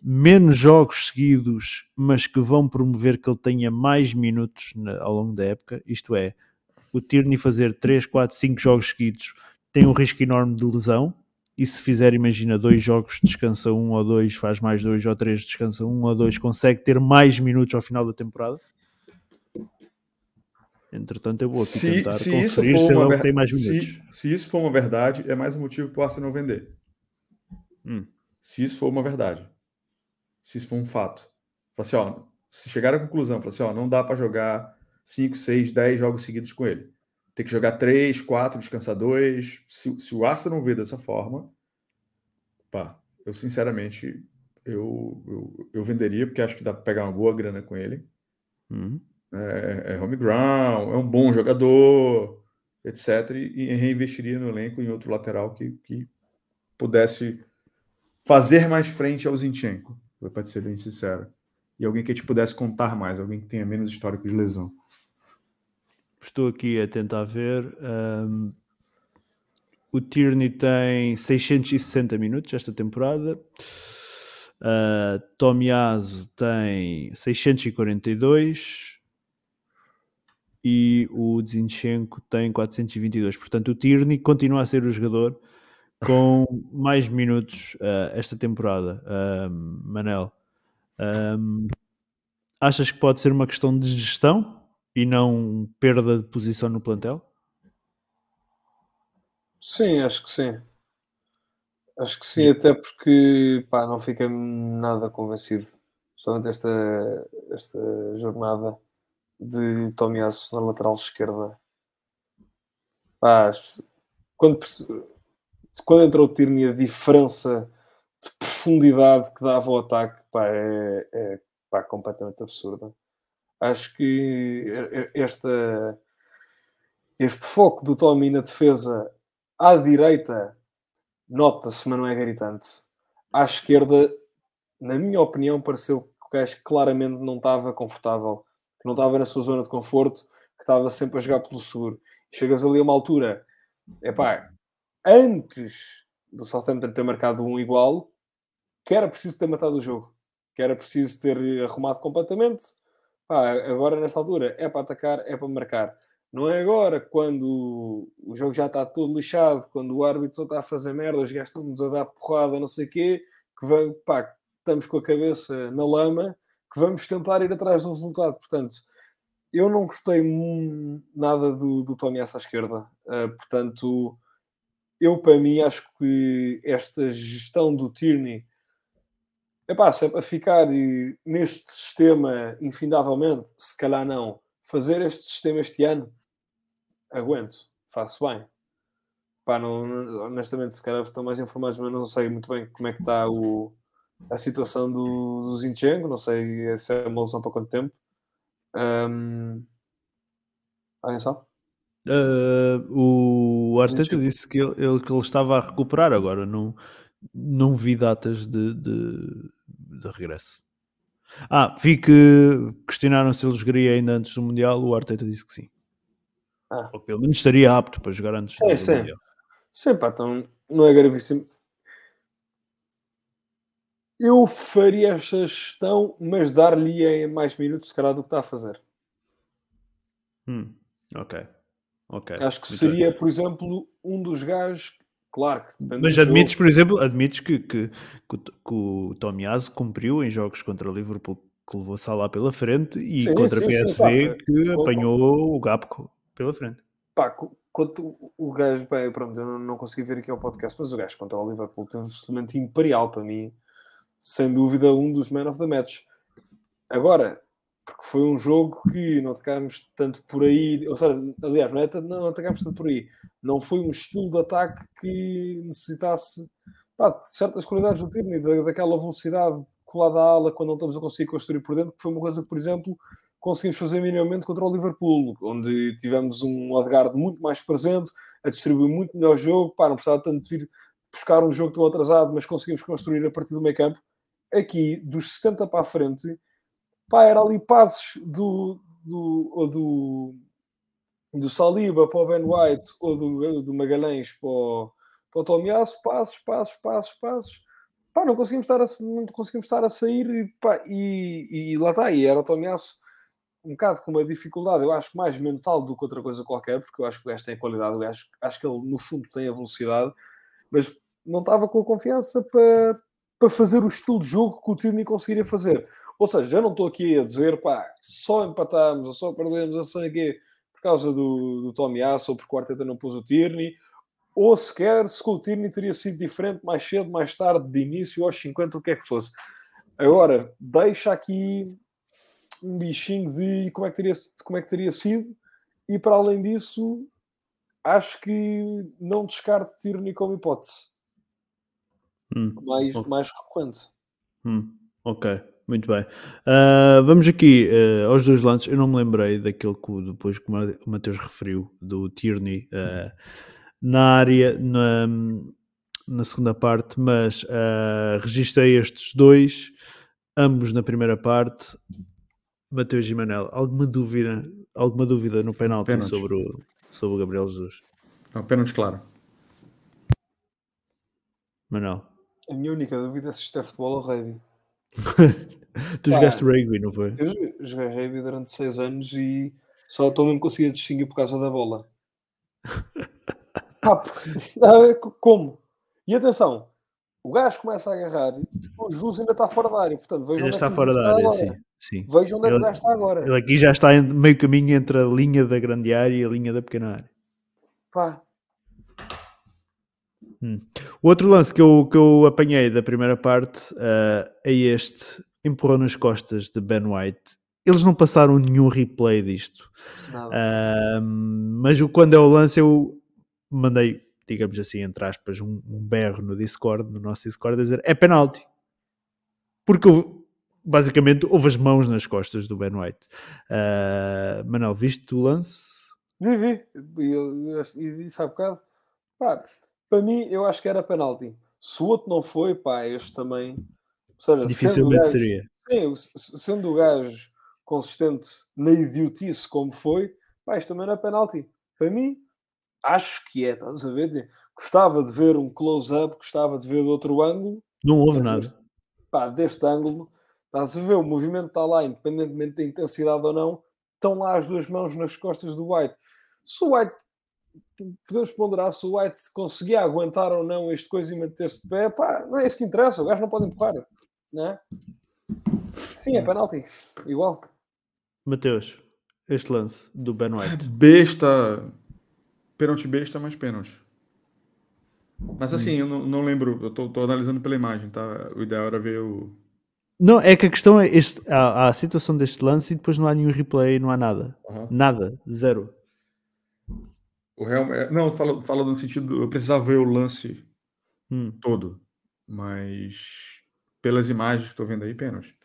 menos jogos seguidos, mas que vão promover que ele tenha mais minutos na, ao longo da época? Isto é, o Tierney fazer 3, 4, 5 jogos seguidos tem um risco enorme de lesão. E se fizer, imagina, dois jogos, descansa um ou dois, faz mais dois ou três, descansa um ou dois, consegue ter mais minutos ao final da temporada? Entretanto, eu vou aqui se, tentar se conferir se ele ver... tem mais minutos. Se, se, isso for uma verdade, é mais um motivo para o Arsenal vender. Hum. Se isso for uma verdade. Se isso for um fato. Assim, ó, se chegar à conclusão, assim, ó, não dá para jogar 5, 6, 10 jogos seguidos com ele. Tem que jogar 3, 4, descansar 2. Se, se o Arsenal vê dessa forma, pá, eu sinceramente eu, eu, eu venderia, porque acho que dá para pegar uma boa grana com ele. Uhum é, é home ground, é um bom jogador, etc. E, e reinvestiria no elenco em outro lateral que, que pudesse fazer mais frente ao Zinchenko, para ser bem sincero. E alguém que te pudesse contar mais, alguém que tenha menos histórico de lesão. Estou aqui a tentar ver. Um, o Tierney tem 660 minutos esta temporada. Uh, Tomiaso tem 642 e o Zinchenko tem 422. Portanto, o Tierney continua a ser o jogador com mais minutos uh, esta temporada. Uh, Manel, um, achas que pode ser uma questão de gestão e não perda de posição no plantel? Sim, acho que sim. Acho que sim, até porque pá, não fiquei nada convencido, justamente esta, esta jornada de Tomiasso na lateral esquerda. Pá, quando, quando entrou o Tierney, a diferença de profundidade que dava ao ataque pá, é, é pá, completamente absurda. Acho que esta, este foco do Tommy na defesa à direita nota-se, mas não é gritante. À esquerda, na minha opinião, pareceu que o gajo claramente não estava confortável, não estava na sua zona de conforto, que estava sempre a jogar pelo seguro. Chegas ali a uma altura, é pá, antes do Southampton ter marcado um igual, que era preciso ter matado o jogo, que era preciso ter arrumado completamente. Pá, agora, nesta altura, é para atacar, é para marcar. Não é agora, quando o jogo já está todo lixado, quando o árbitro só está a fazer merda, os gajos estão-nos a dar porrada, não sei o quê, que vão, pá, estamos com a cabeça na lama, que vamos tentar ir atrás de um resultado. Portanto, eu não gostei nada do, do Tony essa esquerda. Uh, portanto, eu para mim acho que esta gestão do Tierney é para ficar neste sistema infindavelmente, se calhar não fazer este sistema este ano, aguento, faço bem. Pá, não, honestamente, se calhar estão mais informados, mas não sei muito bem como é que está o, a situação do, do Zinchenko, não sei se é uma lesão para quanto tempo. Um, alguém sabe? Uh, o Arteta disse que ele, que ele estava a recuperar agora, não, não vi datas de, de, de regresso. Ah, vi que questionaram se ele jogaria ainda antes do Mundial. O Arteta disse que sim. Ah. Ou pelo menos estaria apto para jogar antes do sim. Mundial. Sim, pá, então não é gravíssimo. Eu faria esta gestão, mas dar-lhe mais minutos, se calhar, do que está a fazer. Hum, ok. ok. Acho que seria, por exemplo, um dos gajos Claro que Mas admites, jogo. por exemplo, admites que, que, que, que o Tomiaso cumpriu em jogos contra o Liverpool que levou Salah pela frente e sim, contra sim, PSV sim, que apanhou o Gapco pela frente. Pá, quanto o gajo, bem, pronto, eu não, não consegui ver aqui o podcast, mas o gajo contra o Liverpool teve absolutamente imperial para mim, sem dúvida, um dos man of the match. Agora, porque foi um jogo que não atacámos tanto por aí, ou seja, aliás, não, é, não atacámos tanto por aí, não foi um estilo de ataque que necessitasse pá, de certas qualidades do time, da, daquela velocidade colada à ala quando não estamos a conseguir construir por dentro, que foi uma coisa que, por exemplo, conseguimos fazer minimamente contra o Liverpool, onde tivemos um Odegaard muito mais presente, a distribuir muito melhor jogo, pá, não precisava tanto de vir buscar um jogo tão atrasado, mas conseguimos construir a partir do meio campo. Aqui, dos 70 para a frente, pá, era ali passos do, do, do, do Saliba para o Ben White ou do, do Magalhães para o, para o Tomiasso, passos, passos, passos, passos. Pá, não conseguimos estar a, não conseguimos estar a sair pá, e, e lá está, e era o Tomiasso um bocado com uma dificuldade, eu acho mais mental do que outra coisa qualquer, porque eu acho que o gajo tem qualidade, eu acho, acho que ele no fundo tem a velocidade, mas não estava com a confiança para, para fazer o estilo de jogo que o Tierney conseguiria fazer. Ou seja, já não estou aqui a dizer, pá, só empatamos ou só perdemos, ou o quê, por causa do, do Tommy Asso ou porque o Arteta não pôs o Tierney, ou sequer se o Tierney teria sido diferente mais cedo, mais tarde, de início, aos 50, o que é que fosse. Agora, deixa aqui um bichinho de como é que teria, como é que teria sido, e para além disso, acho que não descarte Tierney como hipótese. Hum, mais, okay. mais recorrente. Hum, ok. Muito bem. Uh, vamos aqui uh, aos dois lances. Eu não me lembrei daquele que depois que o Matheus referiu, do Tierney uh, na área, na, na, segunda parte, mas uh, registrei estes dois, ambos na primeira parte. Matheus e Manel, alguma dúvida, alguma dúvida no penalti sobre o, sobre o Gabriel Jesus? Não, pênalti claro. Manuel? A minha única dúvida é se isto é futebol ou rugby. tu Pá, jogaste rugby, não foi? Eu jo- joguei rugby durante 6 anos e só estou mesmo conseguindo distinguir por causa da bola. Pá, porque, ah, co- como? E atenção, o gajo começa a agarrar, o Jesus ainda está fora da área, portanto vejam Já é está fora da área, sim. sim. Vejam onde é que o Ele- gajo está agora. Ele aqui já está meio caminho entre a linha da grande área e a linha da pequena área. Pá, O outro lance que eu, que eu apanhei da primeira parte ah, é este: empurrou nas costas de Ben White. Eles não passaram nenhum replay disto. Ah, mas o- quando é o lance, eu mandei, digamos assim, entre aspas, um, um berro no Discord, no nosso Discord, a dizer é penalti. Porque basicamente houve as mãos nas costas do Ben White. Ah, Manel, viste o lance? Vi, vi. E E disse há bocado. Pá, para mim, eu acho que era penalti. Se o outro não foi, pá, este também. Ou seja, sendo Dificilmente gajo- seria. Sim, sendo o gajo consistente na idiotice como foi, pá, isto também era penalti. Para mim, acho que é, estás a ver? Gostava de ver um close-up, gostava de ver de outro ângulo, Não houve nada. pá, deste ângulo, estás a ver, o movimento está lá, independentemente da intensidade ou não, estão lá as duas mãos nas costas do White. Se o White, podemos ponderar se o White conseguia aguentar ou não este coisa e manter-se de pé, pá, não é isso que interessa, o gajo não pode empurrar, não é? Sim, é penalti, igual. Mateus, este lance do Ben White. Besta. Pênalti besta, mas pênalti. Mas assim, eu não, não lembro, eu tô, tô analisando pela imagem, tá? O ideal era ver o. Não, é que a questão é este, há a situação deste lance e depois não há nenhum replay, não há nada. Aham. Nada, zero. O Real, é, não, fala, fala no sentido, eu precisava ver o lance Hum, todo, mas pelas imagens que estou vendo aí, pênalti.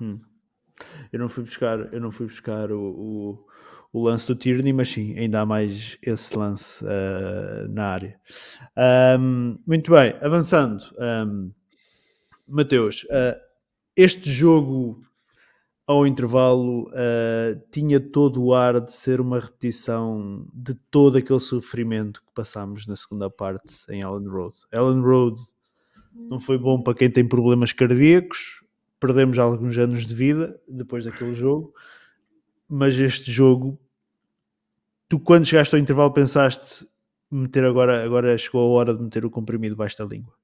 hum. Eu não fui buscar, eu não fui buscar o, o, o lance do Tierney, mas sim, ainda há mais esse lance ah, na área. Ahm, muito bem, avançando. ahm, Mateus, ah, este jogo ao intervalo ah, tinha todo o ar de ser uma repetição de todo aquele sofrimento que passámos na segunda parte em Allen Road. Allen Road não foi bom para quem tem problemas cardíacos, perdemos alguns anos de vida depois daquele jogo, mas este jogo, tu quando chegaste ao intervalo pensaste meter agora, agora chegou a hora de meter o comprimido baixo da língua.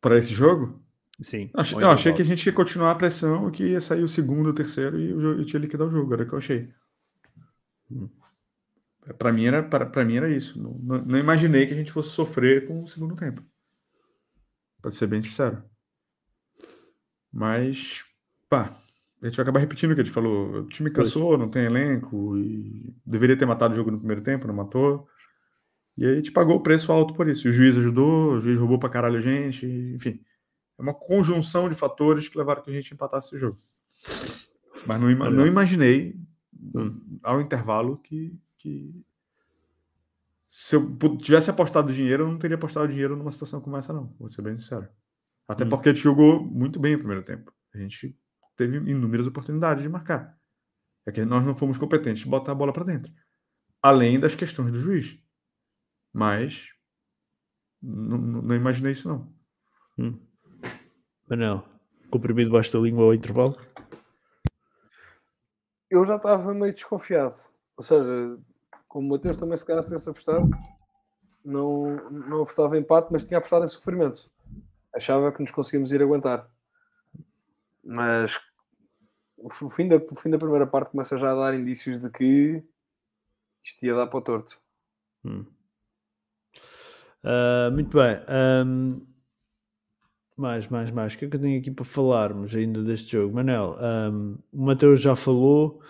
Para esse jogo? Sim. Eu achei que a gente ia continuar a pressão, que ia sair o segundo, o terceiro e o jogo, e tinha liquidar o jogo, era o que eu achei. Hum. Para mim era para, para mim era isso. Não, não, não imaginei que a gente fosse sofrer com o segundo tempo. Pode ser bem sincero. Mas, pá, a gente vai acabar repetindo o que a gente falou. O time cansou, não tem elenco e deveria ter matado o jogo no primeiro tempo, não matou. E aí a gente pagou o preço alto por isso. E o juiz ajudou, o juiz roubou pra caralho a gente, enfim. É uma conjunção de fatores que levaram que a gente empatasse esse jogo. Mas não, ima- não imaginei, Hum. ao intervalo, que, que se eu tivesse apostado dinheiro, eu não teria apostado dinheiro numa situação como essa, não. Vou ser bem sincero. Até Hum. porque a gente jogou muito bem o primeiro tempo. A gente teve inúmeras oportunidades de marcar. É que nós não fomos competentes de botar a bola para dentro. Além das questões do juiz. Mas não, não- não imaginei isso, não. Hum. Manel, comprimido baixo da língua ao intervalo? Eu já estava meio desconfiado. Ou seja, como o Mateus também se calhar se tivesse apostado, não, não apostava em empate, mas tinha apostado em sofrimento. Achava que nos conseguíamos ir aguentar. Mas o fim da, o fim da primeira parte começa já a dar indícios de que isto ia dar para o torto. Hum. Ah, muito bem. ahm, mais, mais, mais. O que é que eu tenho aqui para falarmos ainda deste jogo? Manel, ahm, o Mateus já falou.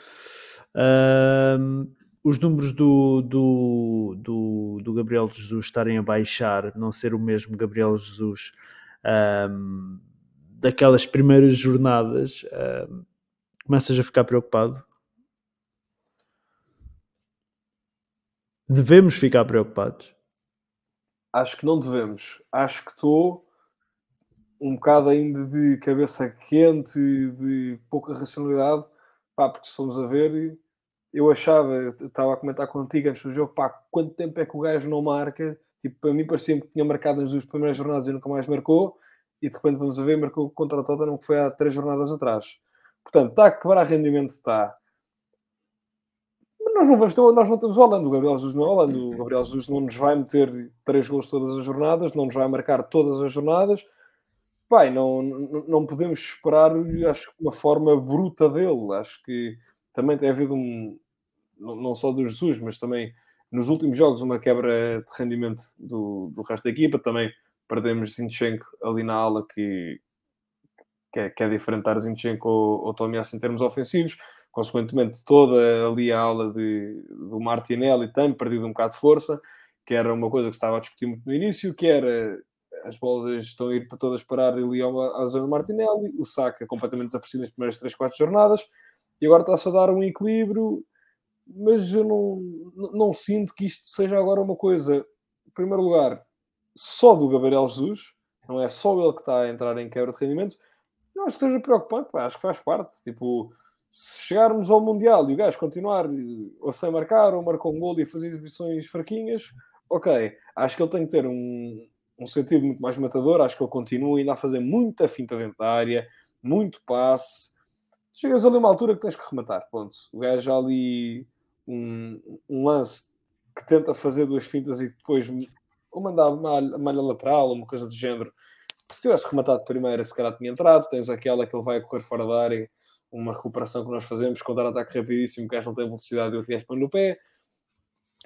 Ahm, os números do, do, do, do Gabriel Jesus estarem a baixar, não ser o mesmo Gabriel Jesus ahm, daquelas primeiras jornadas, ahm, começas a ficar preocupado? Devemos ficar preocupados. Acho que não devemos. Acho que estou um bocado ainda de cabeça quente, de pouca racionalidade, pá, porque se formos a ver, eu achava, estava a comentar contigo antes do jogo, pá, quanto tempo é que o gajo não marca? Tipo, para mim parecia que tinha marcado nas duas primeiras jornadas e nunca mais marcou, e de repente vamos a ver, marcou contra o Tottenham que foi há três jornadas atrás. Portanto, está a quebrar rendimento, está. Mas nós não, vamos ter, nós não temos o Holanda, o Gabriel Jesus não é Holanda, o Gabriel Jesus não nos vai meter três gols todas as jornadas, não nos vai marcar todas as jornadas. Pai, não, não, não podemos esperar, acho que uma forma bruta dele. Acho que também tem havido um, não só do Jesus, mas também nos últimos jogos uma quebra de rendimento do, do resto da equipa. Também perdemos Zinchenko ali na ala, que, que, é, que é diferente Zinchenko ou, ou Tomiasso em termos ofensivos. Consequentemente, toda ali a aula de, do Martinelli tem perdido um bocado de força, que era uma coisa que estava a discutir muito no início, que era as bolas estão a ir para todas parar ali à zona Martinelli, o Saka completamente desaparecido nas primeiras 3, 4 jornadas, e agora está-se a dar um equilíbrio, mas eu não, não sinto que isto seja agora uma coisa, em primeiro lugar, só do Gabriel Jesus, não é só ele que está a entrar em quebra de rendimento, não acho que seja preocupante, pá, acho que faz parte. Tipo, se chegarmos ao Mundial e o gajo continuar ou sem marcar, ou marcar um gol e fazer exibições fraquinhas, ok. Acho que ele tem que ter um, um sentido muito mais matador. Acho que ele continua ainda a fazer muita finta dentro da área, muito passe. Chegas ali a uma altura que tens que rematar. Ponto. O gajo ali um, um lance que tenta fazer duas fintas e depois ou mandar uma malha lateral, uma coisa do género. Se tivesse rematado de primeira, se calhar tinha entrado. Tens aquela que ele vai correr fora da área, uma recuperação que nós fazemos, contra-ataque rapidíssimo, o gajo não tem velocidade e o gajo põe no pé.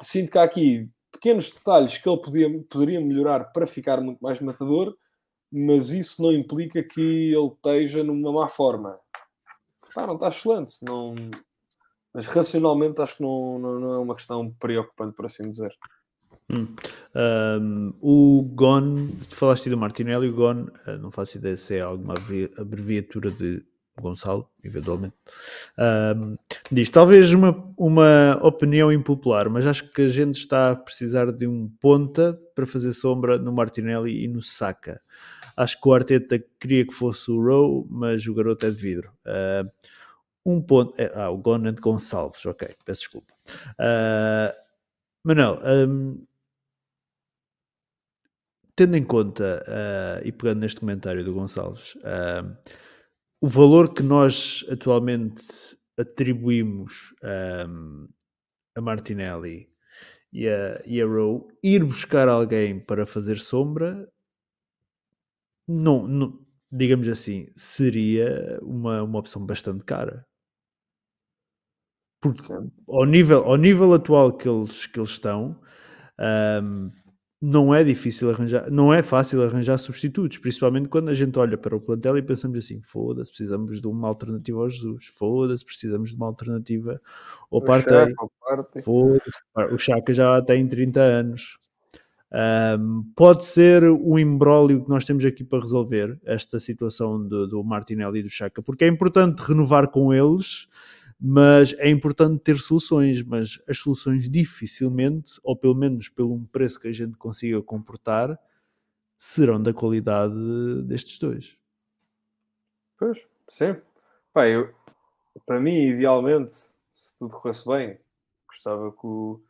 Sinto que há aqui pequenos detalhes que ele podia, poderia melhorar para ficar muito mais matador, mas isso não implica que ele esteja numa má forma. Pá, não está excelente. Não... Mas racionalmente acho que não, não, não é uma questão preocupante, por assim dizer. Hum. Um, o GON, falaste do Martinelli, o GON, uh, não faço ideia se é alguma abreviatura de Gonçalo, eventualmente, um, diz: talvez uma, uma opinião impopular, mas acho que a gente está a precisar de um ponta para fazer sombra no Martinelli e no Saka. Acho que o Arteta queria que fosse o Rowe, mas o garoto é de vidro. Uh, um ponto. É, ah, o Gonant Gonçalves, ok, peço desculpa. Uh, Manel, um, tendo em conta uh, e pegando neste comentário do Gonçalves, uh, o valor que nós atualmente atribuímos um, a Martinelli e a, e a Rowe, ir buscar alguém para fazer sombra, não, não, digamos assim, seria uma, uma opção bastante cara. Porque ao nível, ao nível atual que eles, que eles estão, um, não é difícil arranjar, não é fácil arranjar substitutos, principalmente quando a gente olha para o plantel e pensamos assim: foda-se, precisamos de uma alternativa ao Jesus, foda-se, precisamos de uma alternativa ao Partey, o Chaka já tem 30 anos. Um, pode ser o embrólio que nós temos aqui para resolver esta situação do, do Martinelli e do Chaka, porque é importante renovar com eles mas é importante ter soluções, mas as soluções dificilmente, ou pelo menos pelo preço que a gente consiga comportar, serão da qualidade destes dois. Pois, sim. Pá, eu, para mim, idealmente, se tudo corresse bem, gostava que o,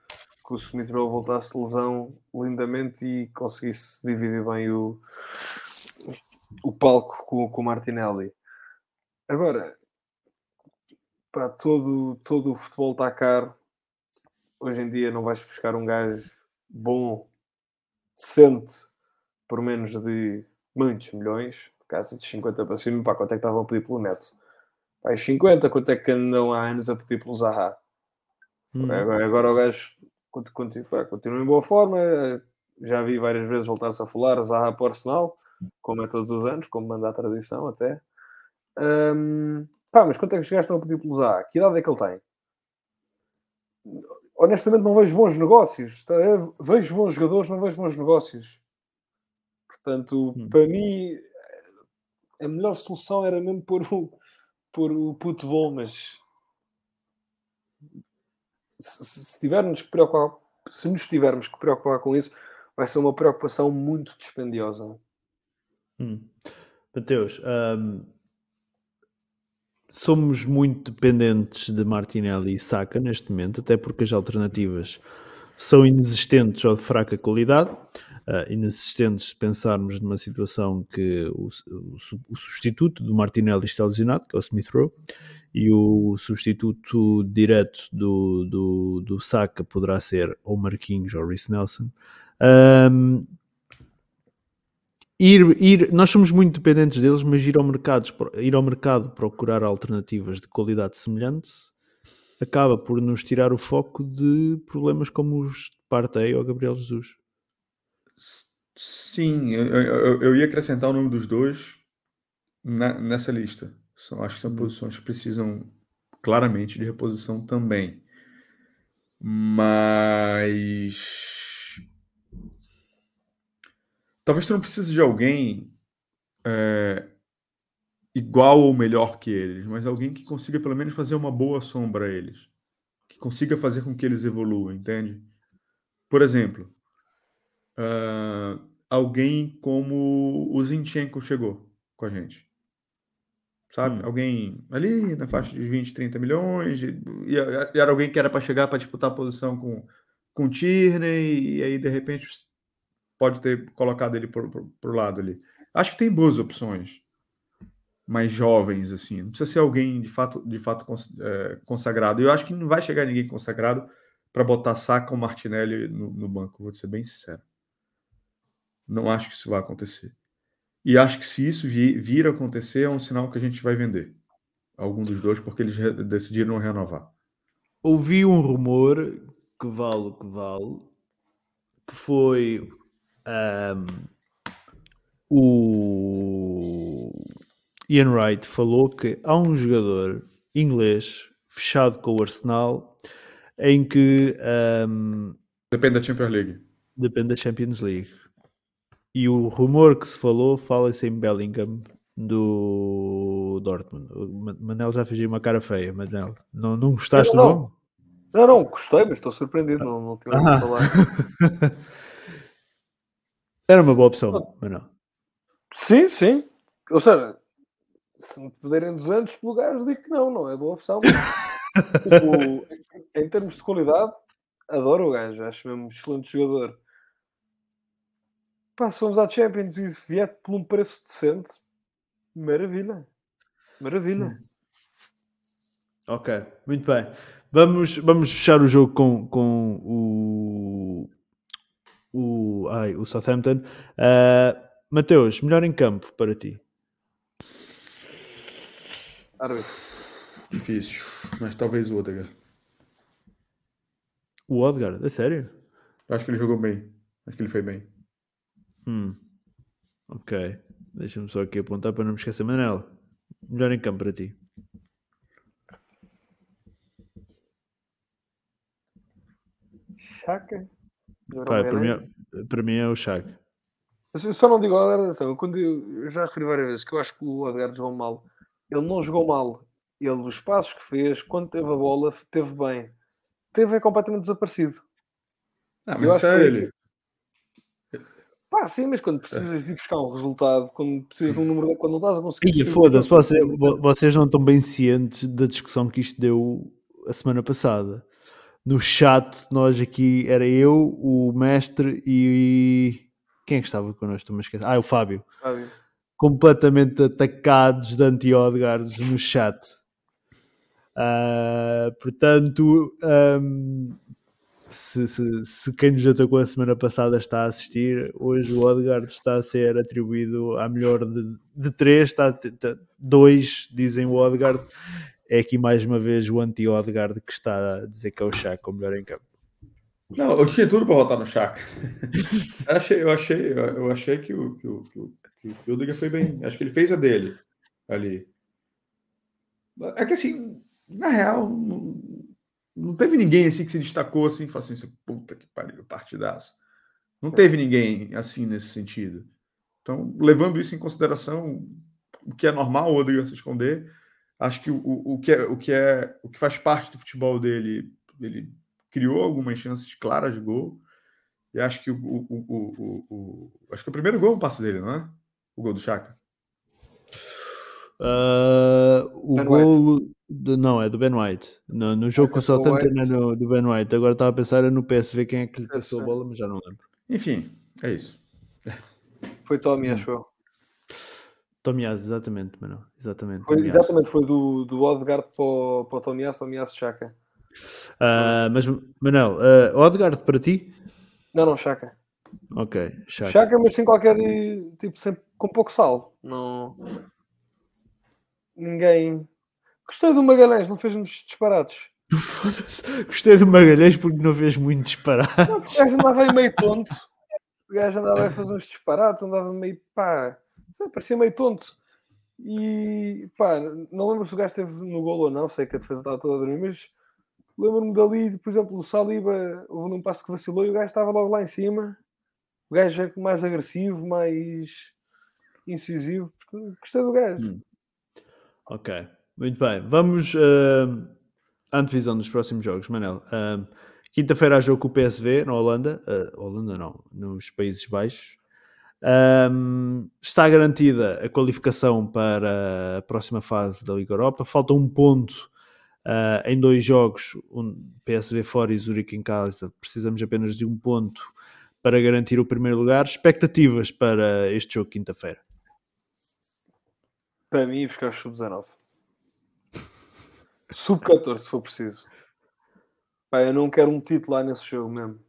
que o Smith Rowe voltasse lesão lindamente e conseguisse dividir bem o, o palco com, com o Martinelli. Agora, Pá, todo, todo o futebol está caro. Hoje em dia não vais buscar um gajo bom, decente, por menos de muitos milhões, de casa de 50 para cima, pá, quanto é que estavam a pedir pelo Neto? Pá, 50, quanto é que andam há anos a pedir pelo Zaha? Hum. Agora, agora o gajo continua, continua em boa forma, já vi várias vezes voltar-se a falar Zaha para o Arsenal, como é todos os anos, como manda a tradição até. Um, pá, mas quanto é que os gajos estão a pedir pelo Zaha? Que idade é que ele tem? Honestamente, não vejo bons negócios. Tá? Vejo bons jogadores, não vejo bons negócios. Portanto, hum. para mim, a melhor solução era mesmo pôr o, pôr o puto bom, mas se, se, tivermos que preocupar, se nos tivermos que preocupar com isso, vai ser uma preocupação muito dispendiosa. Hum. Mateus, um, somos muito dependentes de Martinelli e Saka neste momento, até porque as alternativas são inexistentes ou de fraca qualidade. Uh, inexistentes se pensarmos numa situação que o, o, o, substituto do Martinelli está lesionado, que é o Smith Rowe, e o substituto direto do, do, do Saka poderá ser ou Marquinhos ou Rhys Nelson. Um, ir, ir, nós somos muito dependentes deles, mas ir ao mercado, ir ao mercado procurar alternativas de qualidade semelhante acaba por nos tirar o foco de problemas como os de Partey ou Gabriel Jesus. Sim, eu, eu, eu ia acrescentar o nome dos dois na, nessa lista. São, acho que são hum. posições que precisam claramente de reposição também. Mas Talvez tu não precise de alguém é, igual ou melhor que eles, mas alguém que consiga pelo menos fazer uma boa sombra a eles. Que consiga fazer com que eles evoluam, entende? Por exemplo, uh, alguém como o Zinchenko chegou com a gente. Sabe? Hum. Alguém ali na faixa de 20, 30 milhões. E, e era alguém que era para chegar para disputar a posição com, com o Tierney, e aí de repente pode ter colocado ele por, por lado ali. Acho que tem boas opções mais jovens, assim. Não precisa ser alguém de fato, de fato é, consagrado. Eu acho que não vai chegar ninguém consagrado para botar Saka ou Martinelli no, no, banco, vou ser bem sincero. Não acho que isso vai acontecer. E acho que se isso vir, vir acontecer, é um sinal que a gente vai vender algum dos dois, porque eles re decidiram renovar. Ouvi um rumor que vale o que vale, que foi um, o Ian Wright falou que há um jogador inglês fechado com o Arsenal em que um, depende da Champions League. Depende da Champions League. E o rumor que se falou fala-se em Bellingham do Dortmund. O Manel já fez uma cara feia, Manel. Não, não gostaste não, do nome? Não, não, gostei, mas estou surpreendido. Não, não tinha ah. falar. Era uma boa opção, mas não. Sim, sim. Ou seja, se me pedirem 200 lugares, digo que não, não é boa opção. tipo, em termos de qualidade, adoro o gajo, acho mesmo um excelente jogador. Pá, se à Champions e se vier por um preço decente, maravilha. Maravilha. Ok, muito bem. Vamos, vamos fechar o jogo com, com o, o, ai, o Southampton. Uh, Mateus, melhor em campo para ti? Difícil, mas talvez o Odegaard. O Odegaard, é sério? Acho que ele jogou bem. Acho que ele foi bem. Hum. Ok. Deixa-me só aqui apontar para não me esquecer. Manel, melhor em campo para ti? Chaka? Pai, para, mim, é, para mim é o Chag. Eu só não digo Odegaard, atenção, quando eu, eu, já referi várias vezes que eu acho que o Odegaard jogou mal. Ele não jogou mal. Ele, os passos que fez, quando teve a bola, teve bem. Teve é completamente desaparecido. Ah, mas isso é ele. Pá, sim, mas quando precisas de ir buscar um resultado, quando precisas de um número, quando não estás a conseguir. Foda-se, vocês, vocês não estão bem cientes da discussão que isto deu a semana passada no chat, nós aqui, era eu, o mestre e. Quem é que estava connosco? Estou-me a Ah, o Fábio. Fábio. Completamente atacados de anti-Odgards no chat. Uh, portanto, um, se, se, se, quem nos atacou a semana passada está a assistir, hoje o Odgard está a ser atribuído à melhor de, de três, está, está, dois dizem o Odgard é aqui mais uma vez o anti-Odegaard que está a dizer que é o Chaka o melhor em campo. Não, eu tinha tudo para votar no Chaka. eu achei, eu achei, eu achei que o, que o, que o, que o foi bem. Acho que ele fez a dele ali. É que assim, na real, não, não teve ninguém assim que se destacou assim e falou assim, puta que pariu, partidaço. Não Sim. teve ninguém assim nesse sentido. Então, levando isso em consideração, o que é normal o Odegaard se esconder, Acho que o, o, que é, o que é o que faz parte do futebol dele, ele criou algumas chances claras de gol. E acho que o, o, o, o acho que o primeiro gol é um passe dele, não é? O gol do Chaka. Uh, o, gol, Do, não, é do Ben White. No, no jogo com o Southampton é no, do Ben White. Agora estava a pensar era no PSV quem é que lhe passou a bola, mas já não lembro. Enfim, é isso. Foi Tommy, acho eu. Tomiás, exatamente, mano. Exatamente. Foi, Tomiás. exatamente, foi do, do Odegaard para o, para o Tomias, Tomias Chaka. Ah, mas, Manel, ah, Odegaard para ti? Não, não, Chaka. Ok, chato. Chaka, mas sem qualquer. Tipo, sempre com pouco sal. Não. Ninguém. Gostei do Magalhães, não fez muitos disparates. Foda-se. Gostei do Magalhães porque não vês muito disparado. Não, porque o gajo andava aí meio tonto. O gajo andava a fazer uns disparates, andava meio pá. Parecia meio tonto. E pá, não lembro se o gajo esteve no golo ou não, sei que a defesa estava toda a dormir, mas lembro-me dali, por exemplo, o Saliba, houve um passo que vacilou e o gajo estava logo lá em cima. O gajo é mais agressivo, mais incisivo. Gostei do gajo. Hum. Ok, muito bem. Vamos ah, à antevisão dos próximos jogos, Manel. Ah, Quinta-feira há jogo com o PSV na Holanda. Ah, Holanda não, nos Países Baixos. Ahm, está garantida a qualificação para a próxima fase da Liga Europa. Falta um ponto ah, em dois jogos, um PSV fora e Zurique em casa. Precisamos apenas de um ponto para garantir o primeiro lugar. Expectativas para este jogo quinta-feira? Para mim, buscar o sub-19. Sub-14, se for preciso. Pá, eu não quero um titular nesse jogo mesmo.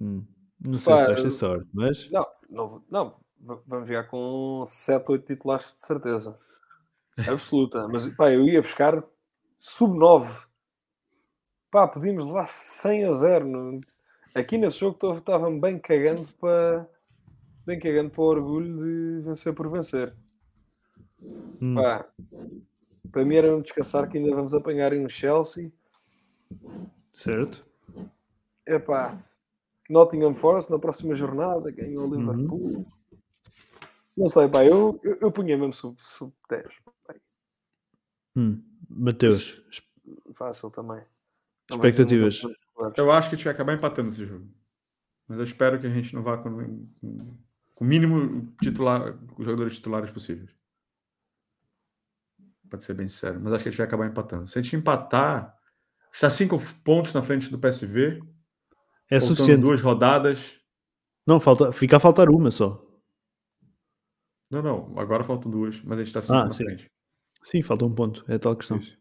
Hum, Não sei Pá, se vais ter sorte, mas Não, não, não vamos jogar com 7, 8 titulares de certeza. Absoluta. Mas pá, eu ia buscar sub-9. Pá, podíamos levar 100 a 0. no- Aqui nesse jogo estava-me bem cagando para bem cagando para o orgulho de vencer por vencer. hum, Pá, para mim era mesmo descansar que ainda vamos apanhar em um Chelsea. certo? Epá, Nottingham Forest na próxima jornada, ganhou o Liverpool. Não sei, pá, eu, eu, eu punha mesmo sub, sub 10. pá. Hum, Mateus, Fácil também. Não Expectativas? Eu acho que a gente vai acabar empatando esse jogo. Mas eu espero que a gente não vá com, com, com o mínimo titular, os jogadores titulares possíveis. Pode ser bem sincero. Mas acho que a gente vai acabar empatando. Se a gente empatar, está cinco pontos na frente do PSV. É faltando suficiente. duas rodadas. Não, falta, fica a faltar uma só. Não, não. Agora faltam duas. Mas a gente está cinco Ah, na sim. frente. Sim, falta um ponto, é a tal questão. Isso.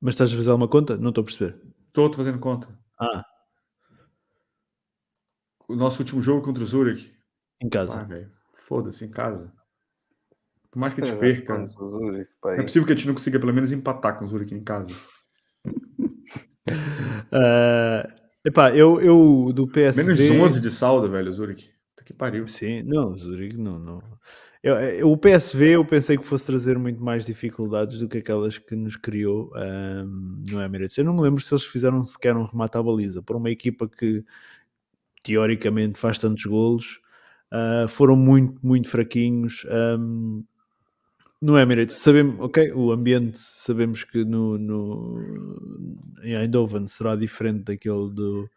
Mas estás a fazer uma conta? Não estou a perceber. Estou fazendo conta. Ah, O nosso último jogo contra o Zurich. em Ah, casa. velho. Foda-se, em casa. Por mais que a gente perca. É possível que a gente não consiga pelo menos empatar com o Zurich em casa. Ah, epá, eu, eu do PSV... Menos 11 de saldo, velho, Zurich. Puta que pariu. Sim, não, Zurique não, não. Eu, eu- o PSV eu pensei que fosse trazer muito mais dificuldades do que aquelas que nos criou ahm, no Emirates. Eu não me lembro se eles fizeram sequer um remate à baliza. Por uma equipa que teoricamente faz tantos golos, ah, foram muito, muito fraquinhos. ahm, no Emirates, sabemos, ok, o ambiente sabemos que no, no em Eindhoven será diferente daquele do,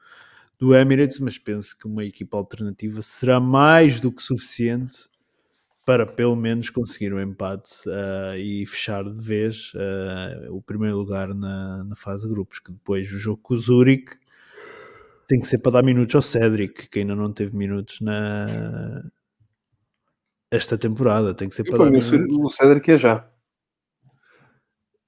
do Emirates, mas penso que uma equipa alternativa será mais do que suficiente para pelo menos conseguir um empate ah, e fechar de vez ah, o primeiro lugar na, na fase de grupos, que depois o jogo com o Zurich tem que ser para dar minutos ao Cédric, que ainda não teve minutos na esta temporada, tem que ser E para dar minutos. o Cédric é já.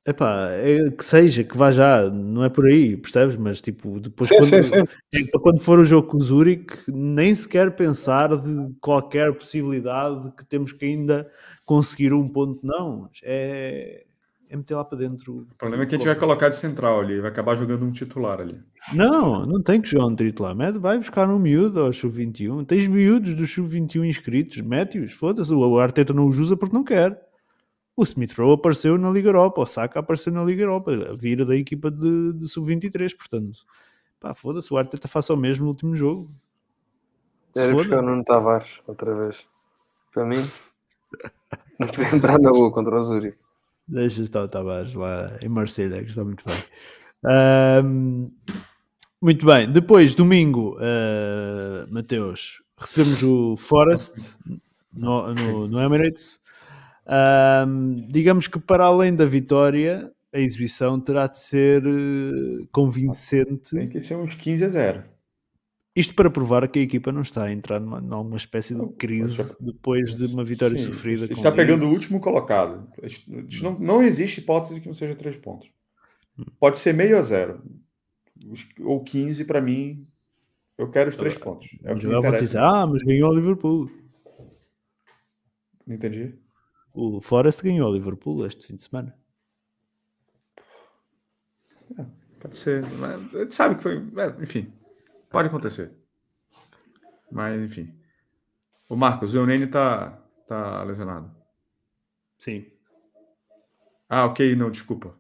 Epá, é que seja, que vá já, não é por aí, percebes? Mas tipo, depois Sim, quando, sim, sim. para quando for o jogo com o Zurich, nem sequer pensar de qualquer possibilidade de que temos que ainda conseguir um ponto, não. É, é meter lá para dentro. O problema é que a gente vai colocar de central ali, vai acabar jogando um titular ali. Não, não tem que jogar um titular. Mete, vai buscar um miúdo ao sub-21. Tens miúdos do sub-21 inscritos, mete-os. Foda-se, o Arteta não os usa porque não quer. O Smith Rowe apareceu na Liga Europa, o Saka apareceu na Liga Europa, a vira da equipa de, de sub-23, portanto, pá, foda-se, o Arteta faça o mesmo no último jogo. Era Se buscar o foda. Nuno Tavares outra vez. Para mim, não podia entrar na boa contra o Zurich. Deixa estar o Tavares lá em Marselha, que está muito bem. Ahm, muito bem, depois, domingo, ah, Mateus, recebemos o Forest no, no, no Emirates. Um, digamos que para além da vitória, a exibição terá de ser uh, convincente. Tem que ser uns 15 a 0. Isto para provar que a equipa não está a entrar numa, numa espécie de crise depois de uma vitória Sim, sofrida. Está pegando o último colocado. Não, não existe hipótese que não seja três pontos. Hum. Pode ser meio a zero. Ou 15 para mim. Eu quero os três pontos. É o que me dizer, ah, mas ganhou o Liverpool. Não entendi. O Forest ganhou o Liverpool este fim de semana. É, pode ser. Mas a gente sabe que foi. É, enfim. Pode acontecer. Mas, enfim. O Marcos, o Eunene tá, tá lesionado. Sim. Ah, ok, não, desculpa.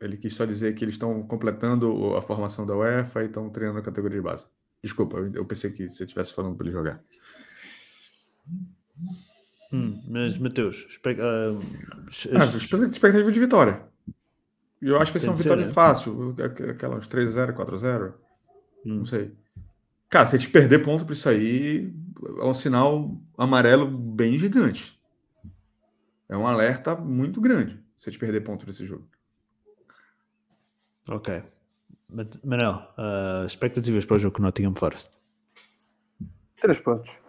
Ele quis só dizer que eles estão completando a formação da UEFA e estão treinando a categoria de base. Desculpa, eu pensei que você estivesse falando para ele jogar. Hum, mas, Matheus, espe uh, ah, expectativa de vitória. Eu acho que vai ser uma vitória né? fácil. Aquela uns 3-0, 4-0. Hum. Não sei. Cara, se a gente perder ponto para isso aí, é um sinal amarelo bem gigante. É um alerta muito grande se a gente perder ponto nesse jogo. Ok. Manel, uh, expectativas para o jogo com Nottingham Forest? Três pontos.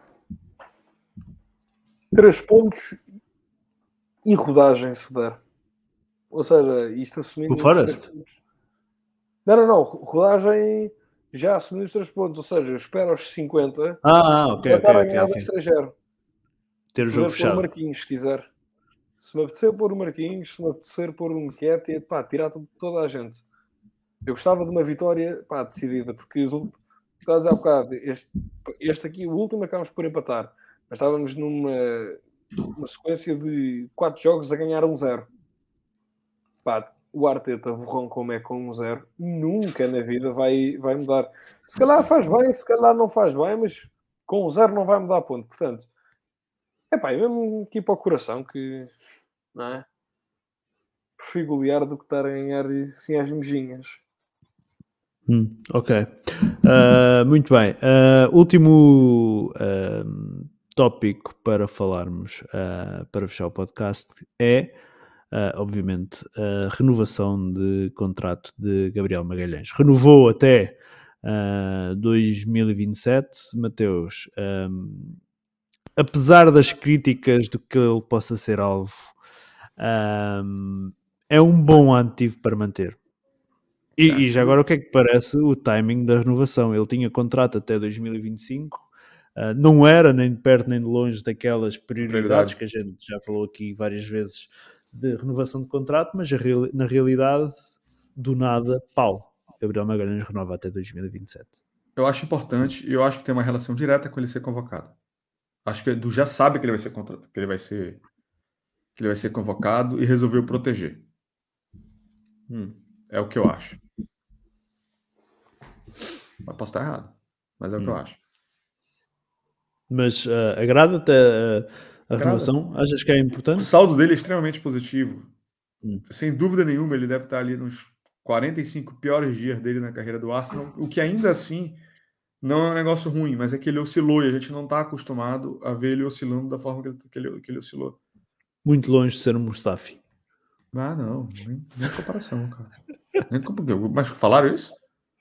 Três pontos e rodagem se der. Ou seja, isto assumindo. O Forest? Não, não, não. Rodagem já assumiu os 3 pontos, ou seja, espero aos 50 ah, ok, para okay, okay, ganhar okay. 3-0. Ter o jogo fechado. Pôr o Marquinhos, se quiser. Se me apetecer pôr o Marquinhos, se me apetecer pôr o Mequete, pá, tirar toda a gente. Eu gostava de uma vitória pá, decidida, porque os últimos, estás a bocado, este, este aqui, o último, acabamos por empatar, mas estávamos numa uma sequência de 4 jogos a ganhar um 0. Pá, o Arteta borrão como é com um zero, nunca na vida vai, vai mudar. Se calhar faz bem, se calhar não faz bem, mas com um zero não vai mudar ponto. Portanto, é pá, é mesmo aqui para o coração que não é? Prefiro golear do que estar a ganhar assim às mejinhas. Hum, ok. Uh, muito bem. Uh, último uh, tópico para falarmos, para fechar o podcast, é Uh, obviamente, a renovação de contrato de Gabriel Magalhães. Renovou até uh, 2027. Mateus, um, apesar das críticas do que ele possa ser alvo, um, é um bom ativo para manter. E, e, já agora, o que é que parece o timing da renovação? Ele tinha contrato até 2025. Uh, não era nem de perto nem de longe daquelas prioridades que a gente já falou aqui várias vezes de renovação de contrato, mas na realidade, do nada, pau. Gabriel Magalhães renova até 2027. Eu acho importante e eu acho que tem uma relação direta com ele ser convocado. Acho que o Edu já sabe que ele vai ser que ele vai ser que ele vai ser convocado e resolveu proteger. Hum, é o que eu acho. Mas posso estar errado, mas é o hum. que eu hum. acho. Mas uh, agrada-te uh, a renovação? Achas que é importante? O saldo dele é extremamente positivo. Hum. Sem dúvida nenhuma, ele deve estar ali nos 45 piores dias dele na carreira do Arsenal, o que ainda assim não é um negócio ruim, mas é que ele oscilou e a gente não está acostumado a ver ele oscilando da forma que ele, que ele, que ele oscilou. Muito longe de ser um Mustafi. Ah, não, nem, nem comparação, cara. nem, mas falaram isso?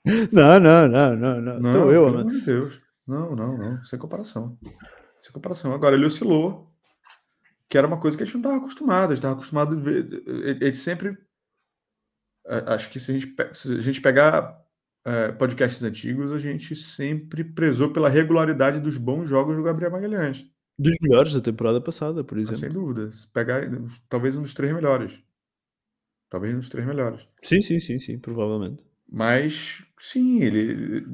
Não, não, não, não, não. Não, Tô eu, pelo amor de Deus. Não, não, não. Sem comparação. Sem comparação. Agora ele oscilou que era uma coisa que a gente não estava acostumado, a gente estava acostumado a ver. A gente sempre. Acho que se a gente, se a gente pegar é, podcasts antigos, a gente sempre prezou pela regularidade dos bons jogos do Gabriel Magalhães. Dos melhores da temporada passada, por exemplo. sem dúvida. Pegar talvez um dos três melhores. Talvez um dos três melhores. Sim, sim, sim, sim, provavelmente. Mas, sim, ele,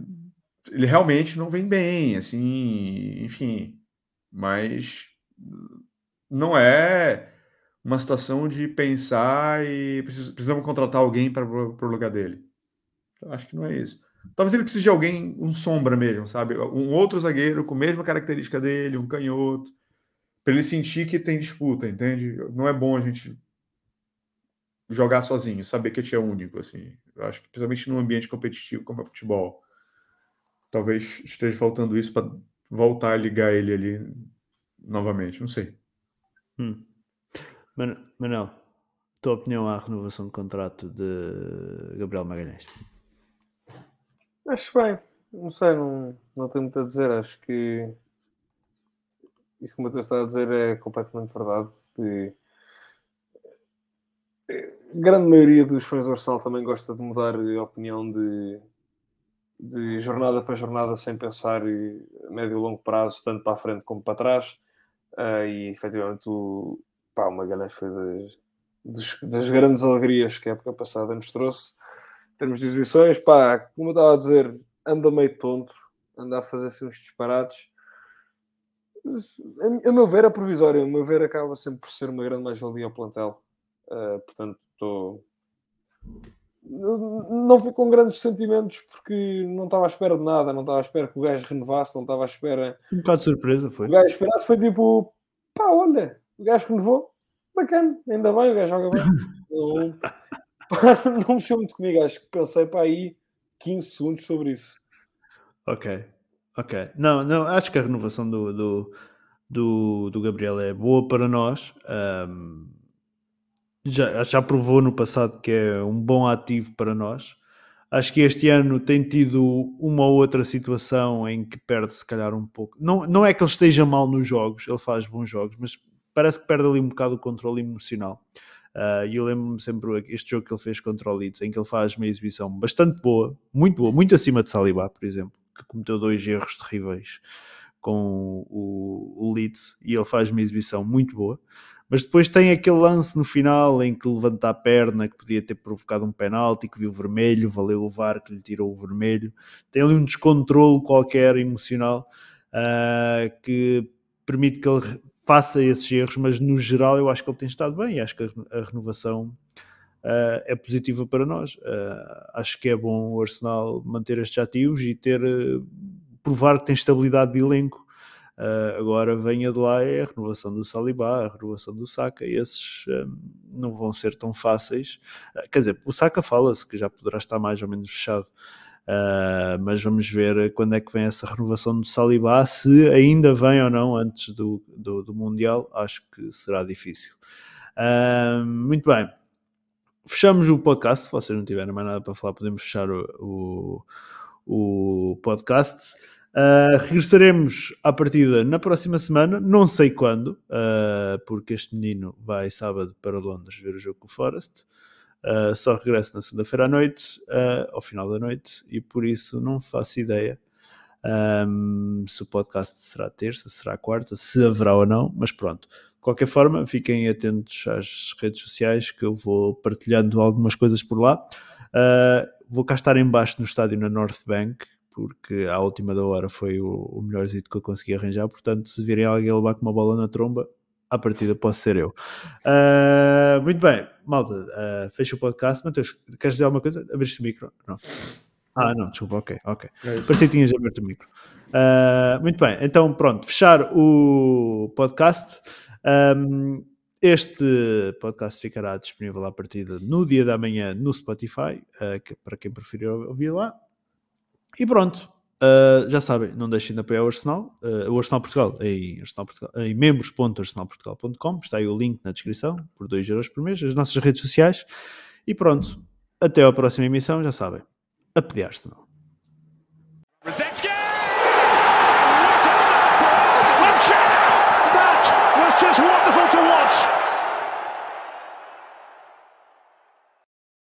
ele realmente não vem bem, assim, enfim. Mas não é uma situação de pensar e precisamos contratar alguém para o lugar dele. Eu acho que não é isso. Talvez ele precise de alguém, um sombra mesmo, sabe? Um outro zagueiro com a mesma característica dele, um canhoto, para ele sentir que tem disputa, entende? Não é bom a gente jogar sozinho, saber que a gente é único, assim. Eu acho que principalmente num ambiente competitivo como é o futebol, talvez esteja faltando isso para voltar a ligar ele ali novamente, não sei. Hum. Manel, tua opinião à renovação de contrato de Gabriel Magalhães? Acho bem, não sei, não, não tenho muito a dizer. Acho que isso que o Matheus está a dizer é completamente verdade. E a grande maioria dos fãs do Arsenal também gosta de mudar a opinião de, de jornada para jornada sem pensar a médio e longo prazo, tanto para a frente como para trás. Uh, e efetivamente o, pá, o Magalhães foi das, das, das, grandes alegrias que a época passada nos trouxe. Em termos de exibições, pá, como eu estava a dizer, anda meio tonto, anda a fazer assim uns disparates. A, a meu ver, é provisório. A meu ver, acaba sempre por ser uma grande mais-valia ao plantel. Uh, portanto, estou. Não fui com grandes sentimentos porque não estava à espera de nada, não estava à espera que o gajo renovasse, não estava à espera. Um bocado de surpresa foi. O gajo esperasse foi tipo, pá, olha, o gajo renovou, bacana, ainda bem, o gajo joga bem. não, pá, não mexeu muito comigo, acho que pensei para aí 15 segundos sobre isso. Ok, ok. Não, não, acho que a renovação do, do, do, do Gabriel é boa para nós. Um já, já provou no passado que é um bom ativo para nós. Acho que este ano tem tido uma ou outra situação em que perde se calhar um pouco. Não, não é que ele esteja mal nos jogos, ele faz bons jogos, mas parece que perde ali um bocado o controle emocional. Uh, e eu lembro-me sempre este jogo que ele fez contra o Leeds, em que ele faz uma exibição bastante boa, muito boa, muito acima de Saliba, por exemplo, que cometeu dois erros terríveis com o, o Leeds, e ele faz uma exibição muito boa. Mas depois tem aquele lance no final em que levanta a perna, que podia ter provocado um penalti, que viu vermelho, valeu o VAR que lhe tirou o vermelho. Tem ali um descontrole qualquer emocional uh, que permite que ele faça esses erros, mas no geral eu acho que ele tem estado bem e acho que a, renovação uh, é positiva para nós. Uh, acho que é bom o Arsenal manter estes ativos e ter provar que tem estabilidade de elenco Uh, agora venha de lá é a renovação do Saliba, a renovação do Saka, esses um, não vão ser tão fáceis. Uh, quer dizer, o Saka fala-se que já poderá estar mais ou menos fechado, uh, mas vamos ver quando é que vem essa renovação do Saliba, se ainda vem ou não antes do, do, do Mundial, acho que será difícil. muito bem. Fechamos o podcast. Se vocês não tiverem mais nada para falar, podemos fechar o, o, o podcast. Uh, regressaremos à partida na próxima semana, não sei quando, uh, porque este menino vai sábado para Londres ver o jogo com o Forest. Uh, só regresso na segunda-feira à noite, ao final da noite, e por isso não faço ideia um, se o podcast será terça, será quarta, se haverá ou não, mas pronto. De qualquer forma, fiquem atentos às redes sociais que eu vou partilhando algumas coisas por lá. vou cá estar embaixo no estádio na North Bank, porque à última da hora foi o, o melhor que eu consegui arranjar. Portanto, se virem alguém levar com uma bola na tromba, à partida posso ser eu. Uh, muito bem, malta, uh, fecha o podcast. Matheus, queres dizer alguma coisa? Abriste o micro? Não. Ah, não, desculpa, ok, ok. É Parecia que tinhas aberto o micro. Uh, muito bem, então pronto, fechar o podcast. Um, este podcast ficará disponível à partida no dia da manhã no Spotify, uh, que, para quem preferir ouvir lá. E pronto, uh, já sabem, não deixem de apoiar o Arsenal, uh, o Arsenal Portugal em, em membros.arsenalportugal.com, está aí o link na descrição, por 2 euros por mês, as nossas redes sociais. E pronto, até à próxima emissão, já sabem, a pedir Arsenal.